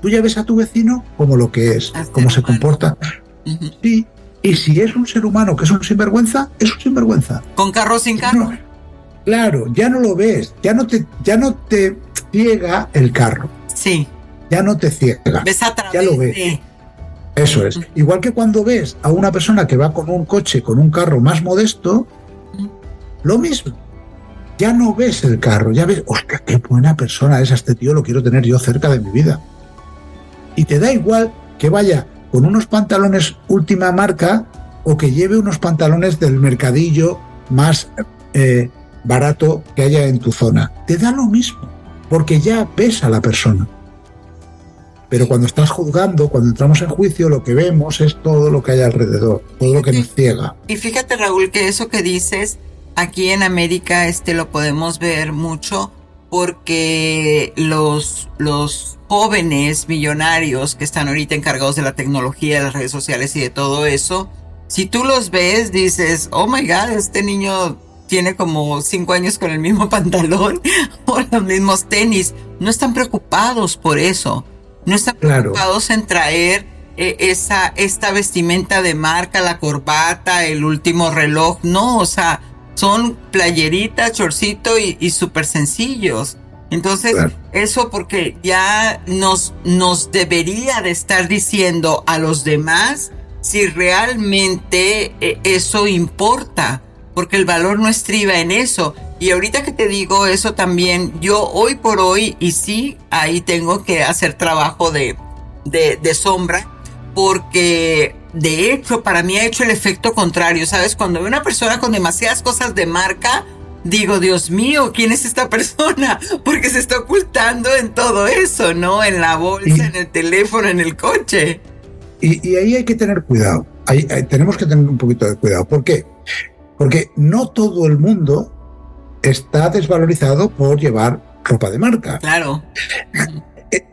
D: Tú ya ves a tu vecino como lo que es, como se comporta. Sí, y si es un ser humano que es un sinvergüenza, es un sinvergüenza.
C: ¿Con carro sin carro?
D: claro, ya no lo ves, ya no te, ya no te ciega el carro.
C: Sí.
D: Ya no te ciega.
C: Ves a
D: ya lo ves. Eso es. Igual que cuando ves a una persona que va con un coche, con un carro más modesto, lo mismo. ya no ves el carro, ya ves, hostia, qué buena persona es este tío, lo quiero tener yo cerca de mi vida. Y te da igual que vaya con unos pantalones última marca o que lleve unos pantalones del mercadillo más eh, barato que haya en tu zona. Te da lo mismo, porque ya ves a la persona. Pero cuando estás juzgando, cuando entramos en juicio, lo que vemos es todo lo que hay alrededor, todo lo que nos ciega.
C: Y fíjate, Raúl, que eso que dices, aquí en América este lo podemos ver mucho porque los, los jóvenes millonarios que están ahorita encargados de la tecnología, de las redes sociales y de todo eso, si tú los ves, dices, oh my god, este niño tiene como cinco años con el mismo [LAUGHS] pantalón o los mismos tenis. No están preocupados por eso. No están preocupados en traer eh, esa, esta vestimenta de marca, la corbata, el último reloj. No, o sea, son playeritas, chorcito y, y súper sencillos. Entonces, eso porque ya nos, nos debería de estar diciendo a los demás si realmente eh, eso importa, porque el valor no estriba en eso. Y ahorita que te digo eso también, yo hoy por hoy, y sí, ahí tengo que hacer trabajo de, de, sombra, porque de hecho para mí ha hecho el efecto contrario, ¿sabes? Cuando veo una persona con demasiadas cosas de marca, digo, Dios mío, ¿quién es esta [LAUGHS] persona? Porque se está ocultando en todo eso, ¿no? En la bolsa, en el teléfono, en el coche.
D: Y, ahí hay que tener cuidado, ahí, tenemos que tener un poquito de cuidado. ¿Por qué? Porque no todo el mundo está desvalorizado por llevar ropa de marca.
C: Claro.
D: Eh,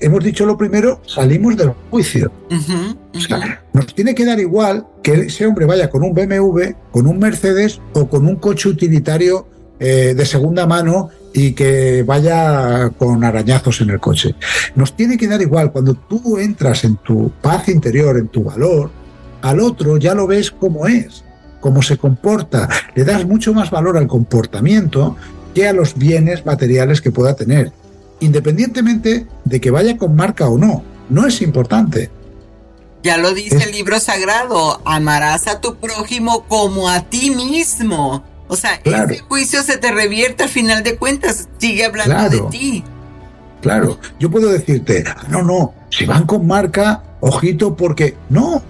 D: hemos dicho lo primero, salimos del juicio. o sea, nos tiene que dar igual que ese hombre vaya con un BMW, con un Mercedes o con un coche utilitario eh, de segunda mano y que vaya con arañazos en el coche. Nos tiene que dar igual, cuando tú entras en tu paz interior, en tu valor, al otro ya lo ves como es cómo se comporta. Le das mucho más valor al comportamiento que a los bienes materiales que pueda tener, independientemente de que vaya con marca o no. No es importante.
C: Ya lo dice el libro sagrado, amarás a tu prójimo como a ti mismo. O sea, ese juicio se te revierte al final de cuentas, sigue hablando de ti.
D: Claro, yo puedo decirte, ah, no, no, si van con marca, ojito, porque no,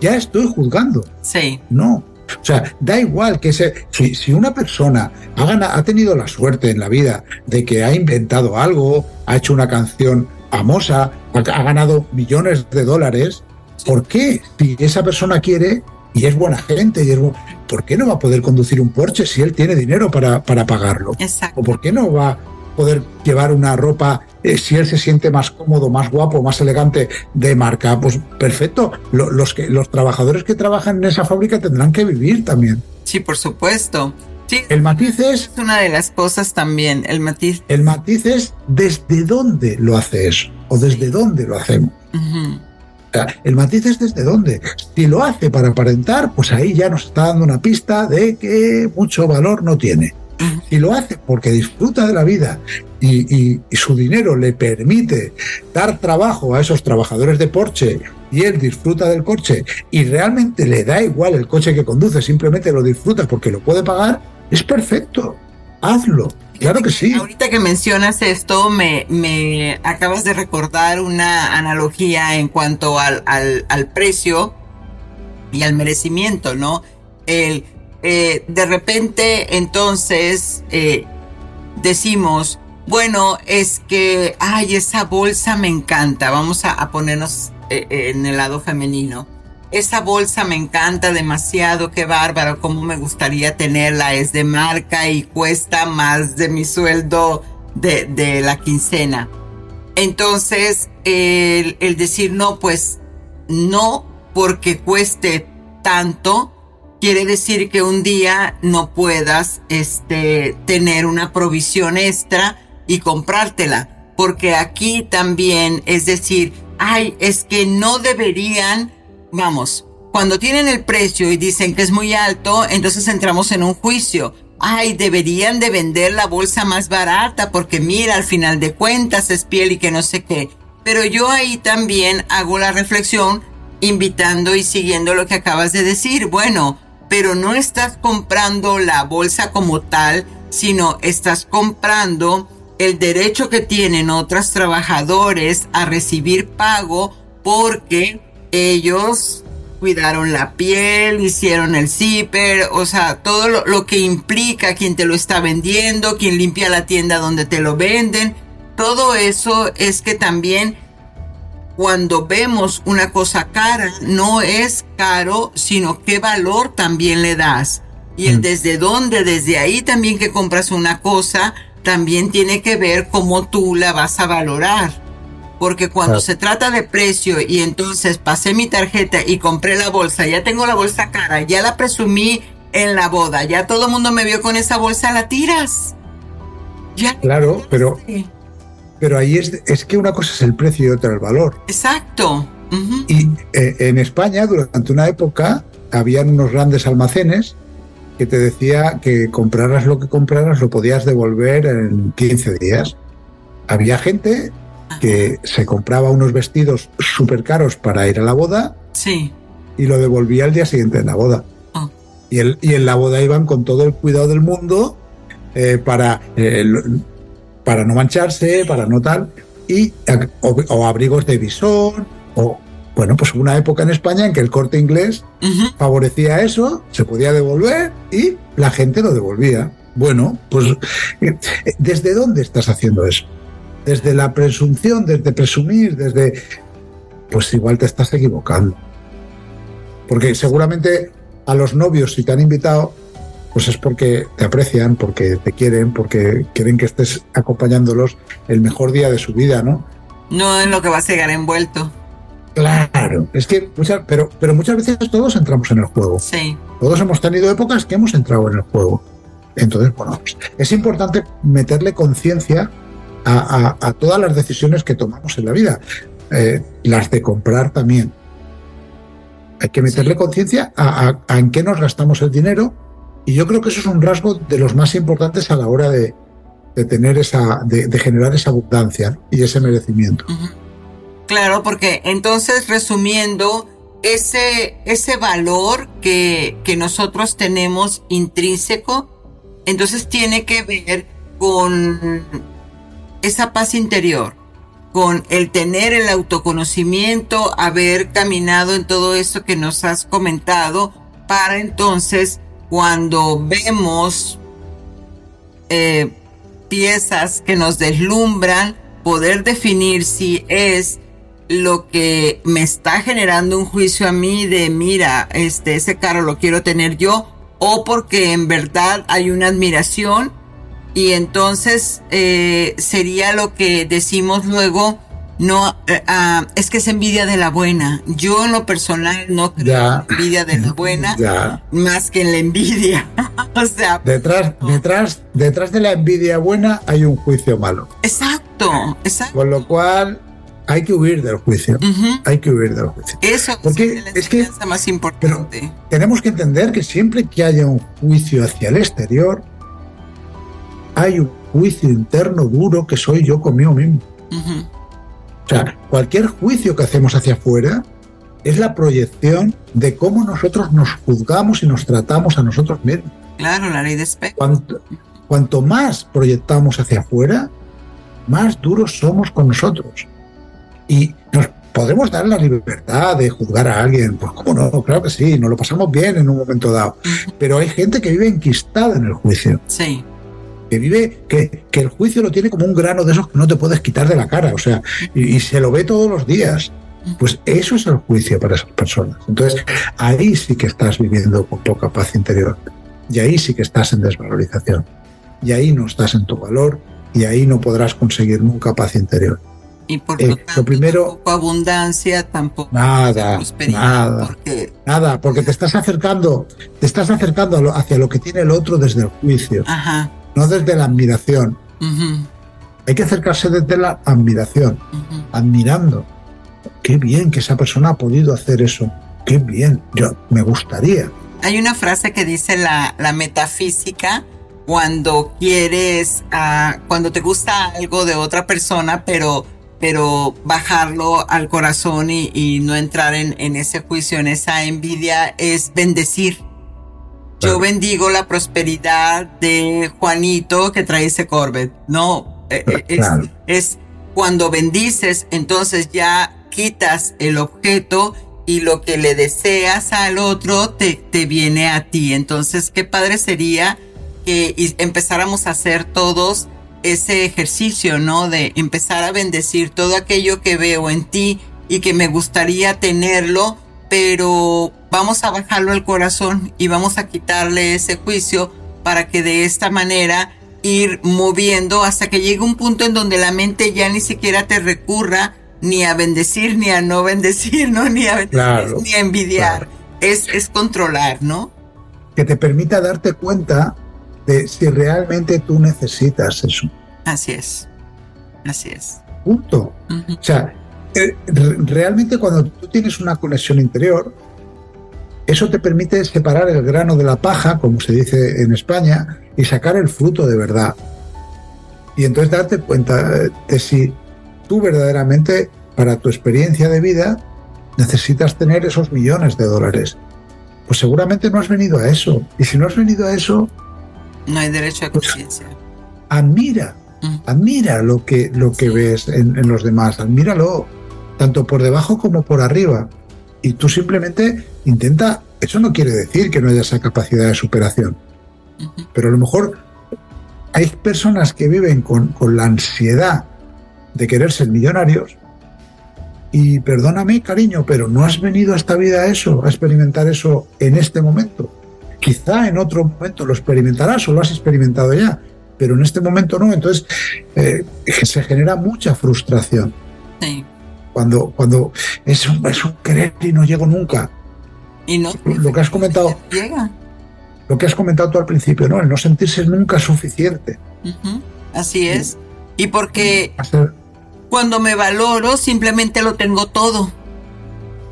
D: ya estoy juzgando.
C: Sí.
D: No, o sea, da igual que se, si, una persona ha, ha tenido la suerte en la vida de que ha inventado algo, ha hecho una canción famosa, ha ganado millones de dólares, ¿por qué? Si esa persona quiere y es buena gente, y es ¿por qué no va a poder conducir un Porsche si él tiene dinero para, para pagarlo?
C: Exacto.
D: ¿O por qué no va poder llevar una ropa eh, si él se siente más cómodo, más guapo, más elegante de marca, pues perfecto. los, que, los trabajadores que trabajan en esa fábrica tendrán que vivir también.
C: Sí, por supuesto. Sí,
D: el matiz es...
C: una de las cosas también, el matiz.
D: El matiz es desde dónde lo hace eso o desde dónde lo hacemos. el matiz es desde dónde. Si lo hace para aparentar, pues ahí ya nos está dando una pista de que mucho valor no tiene. Si lo hace porque disfruta de la vida y, su dinero le permite dar trabajo a esos trabajadores de Porsche y él disfruta del coche y realmente le da igual el coche que conduce, simplemente lo disfruta porque lo puede pagar, es perfecto. Hazlo. Claro que sí.
C: Ahorita que mencionas esto, me, me acabas de recordar una analogía en cuanto al, al, al precio y al merecimiento, ¿no? El eh, de repente entonces eh, decimos, bueno, es que, ay, esa bolsa me encanta, vamos a, ponernos eh, en el lado femenino. Esa bolsa me encanta demasiado, qué bárbaro, cómo me gustaría tenerla, es de marca y cuesta más de mi sueldo de, la quincena. Entonces, el decir no, pues no porque cueste tanto, quiere decir que un día no puedas este, tener una provisión extra y comprártela. Porque aquí también, es decir, ay, es que no deberían, vamos, cuando tienen el precio y dicen que es muy alto, entonces entramos en un juicio. Ay, deberían de vender la bolsa más barata porque mira, al final de cuentas es piel y que no sé qué. Pero yo ahí también hago la reflexión invitando y siguiendo lo que acabas de decir. Bueno, pero no estás comprando la bolsa como tal, sino estás comprando el derecho que tienen otros trabajadores a recibir pago porque ellos cuidaron la piel, hicieron el zipper, o sea, todo lo, lo, que implica quien te lo está vendiendo, quien limpia la tienda donde te lo venden, todo eso es que también cuando vemos una cosa cara, no es caro, sino qué valor también le das. Y el mm. desde dónde, desde ahí también que compras una cosa, también tiene que ver cómo tú la vas a valorar. Porque cuando se trata de precio y entonces pasé mi tarjeta y compré la bolsa, ya tengo la bolsa cara, ya la presumí en la boda, ya todo el mundo me vio con esa bolsa, la tiras.
D: Ya claro, pero, pero ahí es, es que una cosa es el precio y otra el valor.
C: Exacto.
D: Y eh, en España, durante una época, habían unos grandes almacenes que te decía que compraras lo que compraras lo podías devolver en 15 días. Había gente que se compraba unos vestidos súper caros para ir a la boda
C: sí.
D: y lo devolvía al día siguiente en la boda. Oh. Y, el, y en la boda iban con todo el cuidado del mundo eh, para, eh, para no mancharse, para no tal, y, o, abrigos de visor, o bueno, pues una época en España en que el corte inglés favorecía eso, se podía devolver y la gente lo devolvía. Bueno, pues eh, ¿desde dónde estás haciendo eso? Desde la presunción, desde presumir, desde... Pues igual te estás equivocando. Porque seguramente a los novios, si te han invitado, pues es porque te aprecian, porque te quieren, porque quieren que estés acompañándolos el mejor día de su vida, ¿no?
C: No en lo que vas a llegar envuelto.
D: Claro, es que muchas, pero, pero muchas veces todos entramos en el juego.
C: Sí.
D: Todos hemos tenido épocas que hemos entrado en el juego. Entonces, bueno, es importante meterle conciencia a, todas las decisiones que tomamos en la vida, eh, las de comprar también. Hay que meterle conciencia a, en qué nos gastamos el dinero y yo creo que eso es un rasgo de los más importantes a la hora de, tener esa, de, generar esa abundancia y ese merecimiento.
C: Claro, porque entonces resumiendo, ese, ese valor que, que nosotros tenemos intrínseco, entonces tiene que ver con esa paz interior, con el tener el autoconocimiento, haber caminado en todo eso que nos has comentado, para entonces cuando vemos eh, piezas que nos deslumbran, poder definir si es lo que me está generando un juicio a mí de mira, este, ese carro lo quiero tener yo, o porque en verdad hay una admiración. Y entonces eh, sería lo que decimos luego, no, ah, es que es envidia de la buena. Yo en lo personal no creo envidia de la buena más que en la envidia. [LAUGHS] o sea,
D: detrás, detrás, detrás de la envidia buena hay un juicio malo.
C: Exacto, exacto.
D: Con lo cual hay que huir del juicio. Hay que huir del juicio.
C: Eso Porque es, que más importante.
D: tenemos que entender que siempre que haya un juicio hacia el exterior, hay un juicio interno duro que soy yo conmigo mismo. O sea, cualquier juicio que hacemos hacia afuera es la proyección de cómo nosotros nos juzgamos y nos tratamos a nosotros mismos.
C: Claro, la ley de espejo.
D: Cuanto, cuanto más proyectamos hacia afuera, más duros somos con nosotros. Y nos podemos dar la libertad de juzgar a alguien, pues cómo no, claro que sí, nos lo pasamos bien en un momento dado. Pero hay gente que vive enquistada en el juicio.
C: Sí.
D: Que vive, que, que el juicio lo tiene como un grano de esos que no te puedes quitar de la cara, o sea, y, se lo ve todos los días. Pues eso es el juicio para esas personas. Entonces, ahí sí que estás viviendo con poca paz interior. Y ahí sí que estás en desvalorización. Y ahí no estás en tu valor. Y ahí no podrás conseguir nunca paz interior.
C: Y por lo, eh, tanto, primero, tampoco abundancia, tampoco
D: nada, nada, porque, nada, porque te estás acercando, te estás acercando hacia lo que tiene el otro desde el juicio, no desde la admiración. Hay que acercarse desde la admiración, admirando. Qué bien que esa persona ha podido hacer eso. Qué bien, yo me gustaría.
C: Hay una frase que dice la, la metafísica cuando quieres, uh, cuando te gusta algo de otra persona, pero pero bajarlo al corazón y, no entrar en, ese juicio, en esa envidia, es bendecir. Yo bendigo la prosperidad de Juanito que trae ese Corvette. No, eh, eh, es, es cuando bendices, entonces ya quitas el objeto y lo que le deseas al otro te, te viene a ti. Entonces, qué padre sería que empezáramos a hacer todos ese ejercicio, ¿no? De empezar a bendecir todo aquello que veo en ti y que me gustaría tenerlo, pero vamos a bajarlo al corazón y vamos a quitarle ese juicio para que de esta manera ir moviendo hasta que llegue un punto en donde la mente ya ni siquiera te recurra ni a bendecir, ni a no bendecir, ¿no? [LAUGHS] Ni a ni a envidiar. Es, es controlar, ¿no?
D: Que te permita darte cuenta de si realmente tú necesitas eso.
C: Así es. Así es.
D: Punto. O sea, eh, realmente cuando tú tienes una conexión interior, eso te permite separar el grano de la paja, como se dice en España, y sacar el fruto de verdad. Y entonces darte cuenta de si tú verdaderamente, para tu experiencia de vida, necesitas tener esos millones de dólares. Pues seguramente no has venido a eso. Y si no has venido a eso...
C: No hay derecho a pues conciencia.
D: admira, mm. admira lo que, lo que ves en, en los demás, admíralo, tanto por debajo como por arriba y tú simplemente intenta, eso no quiere decir que no haya esa capacidad de superación, pero a lo mejor hay personas que viven con, la ansiedad de querer ser millonarios y perdóname cariño, pero no has venido a esta vida a eso, a experimentar eso en este momento. Quizá en otro momento lo experimentarás o lo has experimentado ya, pero en este momento no. Entonces eh, se genera mucha frustración. Sí cuando, cuando es, un, es un querer y no llego nunca.
C: Y no.
D: Lo que has comentado.
C: Llega.
D: Lo que has comentado tú al principio, ¿no? El no sentirse nunca suficiente.
C: Así es. Y porque cuando me valoro, simplemente lo tengo todo.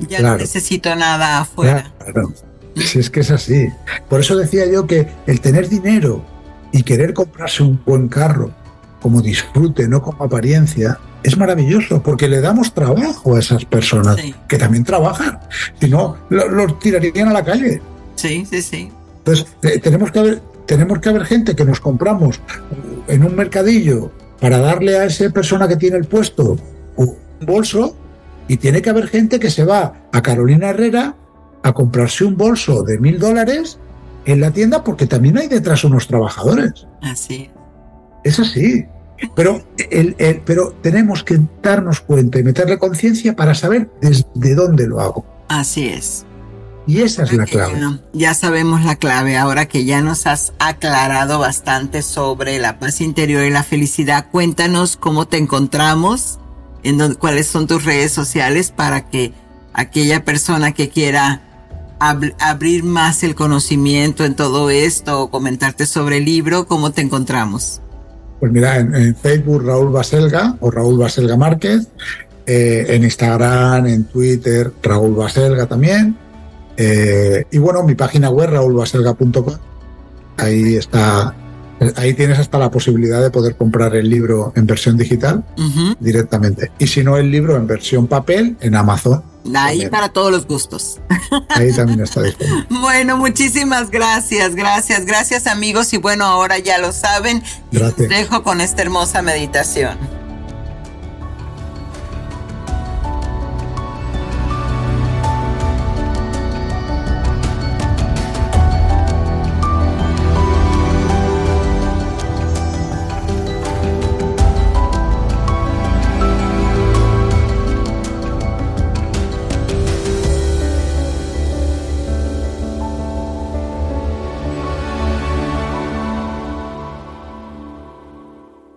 C: Ya no necesito nada afuera. Claro.
D: Si es que es así. Por eso decía yo que el tener dinero y querer comprarse un buen carro como disfrute, no como apariencia, es maravilloso porque le damos trabajo a esas personas que también trabajan. Si no, los tirarían a la calle.
C: Sí, sí, sí.
D: Entonces, eh, tenemos, que haber, tenemos que haber gente que nos compramos en un mercadillo para darle a esa persona que tiene el puesto un bolso y tiene que haber gente que se va a Carolina Herrera a comprarse un bolso de mil dólares en la tienda porque también hay detrás unos trabajadores.
C: Así.
D: Es así. Pero, el, pero tenemos que darnos cuenta y meterle conciencia para saber desde dónde lo hago.
C: Así es.
D: Y esa es la clave.
C: ya sabemos la clave. Ahora que ya nos has aclarado bastante sobre la paz interior y la felicidad, cuéntanos cómo te encontramos, en cuáles son tus redes sociales para que aquella persona que quiera abrir más el conocimiento en todo esto o comentarte sobre el libro, ¿cómo te encontramos?
D: Pues mira, en, Facebook Raúl Baselga o Raúl Baselga Márquez, eh, en Instagram, en Twitter, Raúl Baselga también. Eh, y bueno, mi página web, raúlbaselga.com. Ahí está, ahí tienes hasta la posibilidad de poder comprar el libro en versión digital directamente. Y si no, el libro en versión papel en Amazon
C: Ahí para todos los gustos. [LAUGHS]
D: Ahí también está disponible. [LAUGHS]
C: bueno, muchísimas gracias, gracias, gracias amigos. Y bueno, ahora ya lo saben. Los dejo con esta hermosa meditación.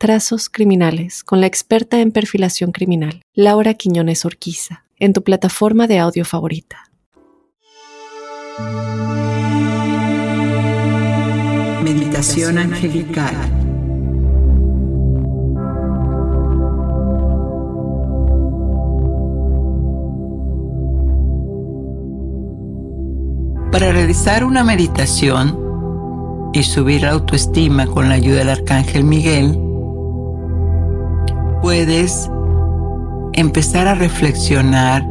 A: Trazos Criminales con la experta en perfilación criminal, Laura Quiñones Orquiza, en tu plataforma de audio favorita.
B: Meditación angelical.
C: Para realizar una meditación y subir la autoestima con la ayuda del Arcángel Miguel, puedes empezar a reflexionar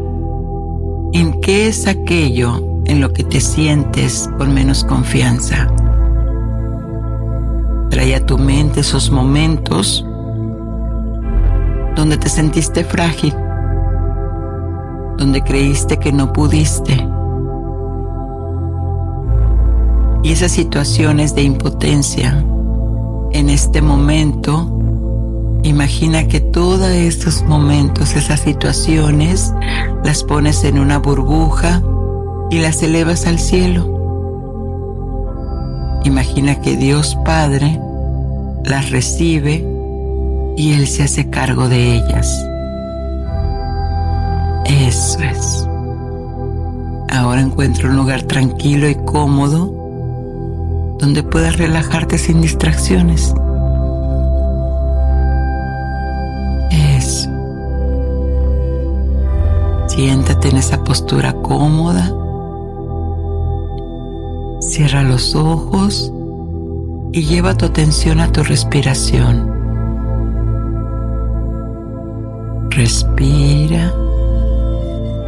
C: en qué es aquello en lo que te sientes con menos confianza. Trae a tu mente esos momentos donde te sentiste frágil, donde creíste que no pudiste. Y esas situaciones de impotencia en este momento Imagina que todos estos momentos, esas situaciones, las pones en una burbuja y las elevas al cielo. Imagina que Dios Padre las recibe y Él se hace cargo de ellas. Eso es. Ahora encuentra un lugar tranquilo y cómodo donde puedas relajarte sin distracciones. Siéntate en esa postura cómoda. Cierra los ojos y lleva tu atención a tu respiración. Respira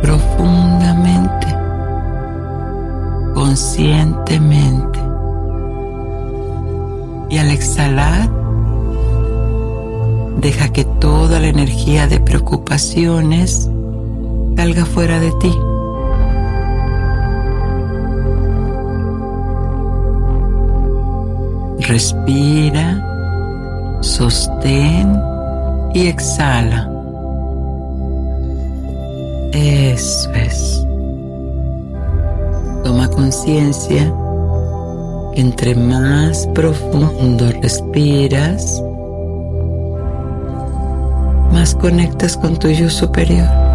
C: profundamente, conscientemente. Y al exhalar, deja que toda la energía de preocupaciones salga fuera de ti. Respira, sostén y exhala. Eso es. Toma conciencia que entre más profundo respiras, más conectas con tu yo superior.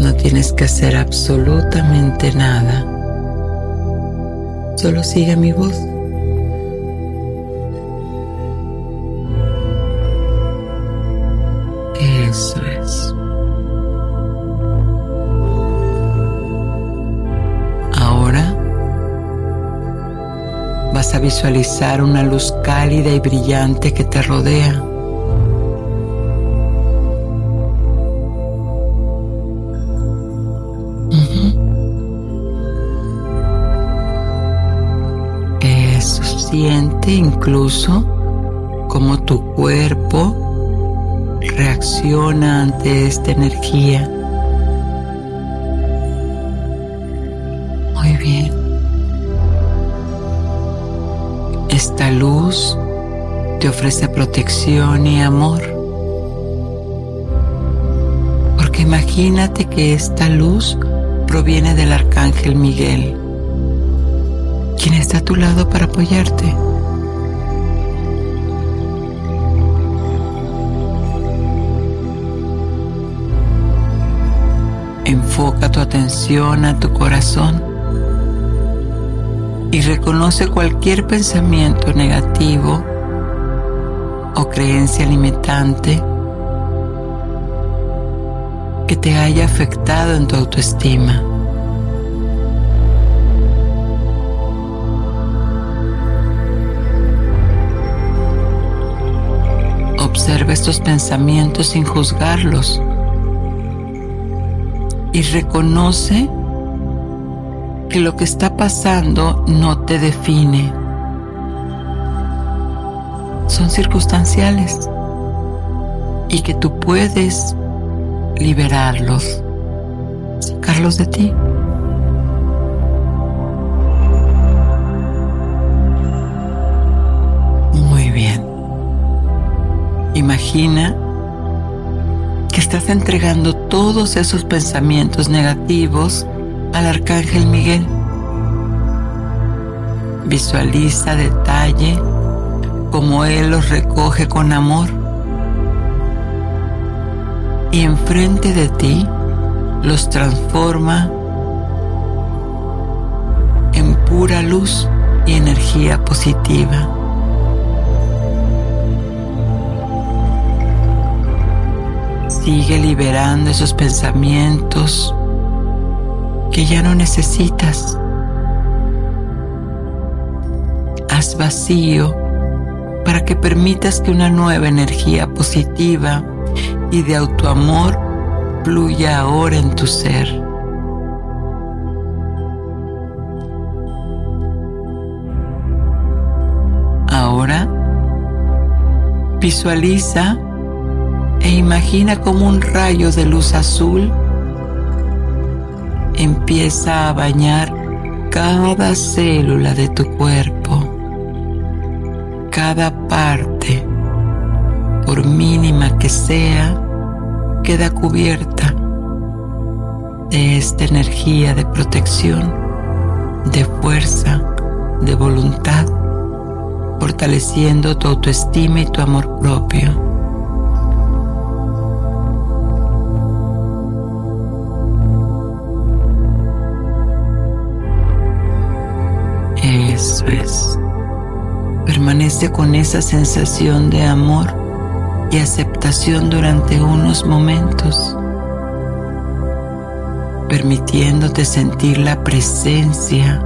C: No tienes que hacer absolutamente nada. Solo sigue mi voz. Eso es. Ahora vas a visualizar una luz cálida y brillante que te rodea. Incluso cómo tu cuerpo reacciona ante esta energía. Muy bien. Esta luz te ofrece protección y amor. Porque imagínate que esta luz proviene del arcángel Miguel quien está a tu lado para apoyarte. Enfoca tu atención a tu corazón y reconoce cualquier pensamiento negativo o creencia limitante que te haya afectado en tu autoestima. Observa estos pensamientos sin juzgarlos y reconoce que lo que está pasando no te define. Son circunstanciales y que tú puedes liberarlos, sacarlos de ti. Imagina que estás entregando todos esos pensamientos negativos al Arcángel Miguel. Visualiza detalle como Él los recoge con amor. Y enfrente de ti los transforma en pura luz y energía positiva. Sigue liberando esos pensamientos que ya no necesitas. Haz vacío para que permitas que una nueva energía positiva y de autoamor fluya ahora en tu ser. Ahora visualiza e imagina como un rayo de luz azul empieza a bañar cada célula de tu cuerpo, cada parte, por mínima que sea, queda cubierta de esta energía de protección, de fuerza, de voluntad, fortaleciendo tu autoestima y tu amor propio. Eso es. Permanece con esa sensación de amor y aceptación durante unos momentos, permitiéndote sentir la presencia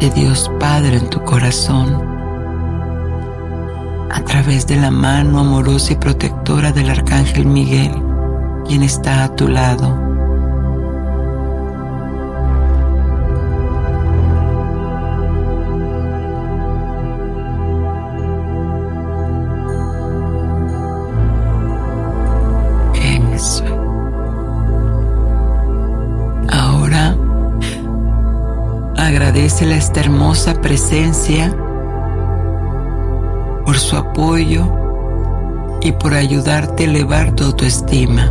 C: de Dios Padre en tu corazón a través de la mano amorosa y protectora del Arcángel Miguel, quien está a tu lado Esta hermosa presencia por su apoyo y por ayudarte a elevar tu autoestima.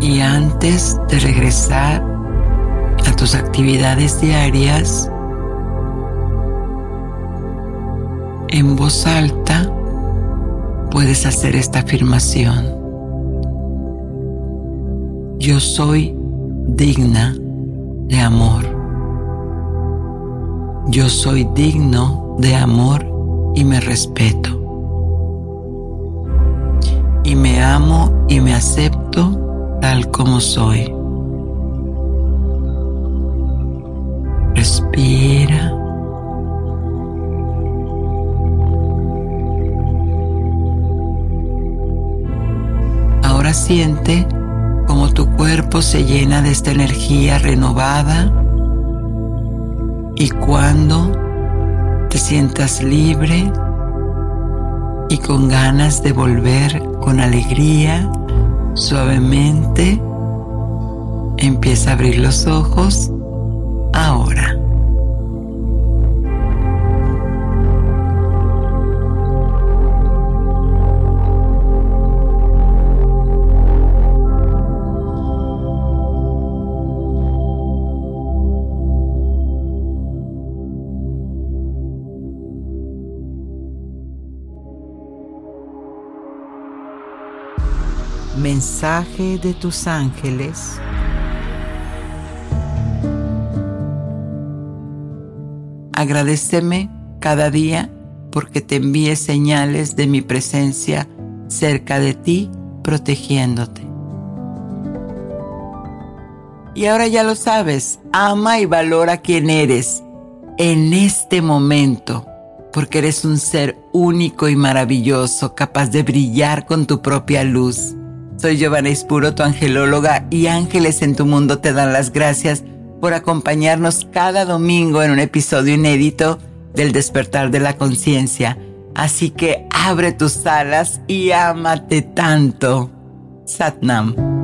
C: Y antes de regresar a tus actividades diarias, en voz alta puedes hacer esta afirmación. Yo soy digna de amor. Yo soy digno de amor y me respeto. Y me amo y me acepto tal como soy. Respira. Ahora siente tu cuerpo se llena de esta energía renovada y cuando te sientas libre y con ganas de volver con alegría, suavemente, empieza a abrir los ojos Mensaje de tus ángeles. Agradeceme cada día porque te envíe señales de mi presencia cerca de ti, protegiéndote. Y ahora ya lo sabes, ama y valora quién eres en este momento, porque eres un ser único y maravilloso, capaz de brillar con tu propia luz. Soy Giovanna Ispuro, tu angelóloga, y Ángeles en tu Mundo te dan las gracias por acompañarnos cada domingo en un episodio inédito del despertar de la conciencia. Así que abre tus alas y ámate tanto. Satnam.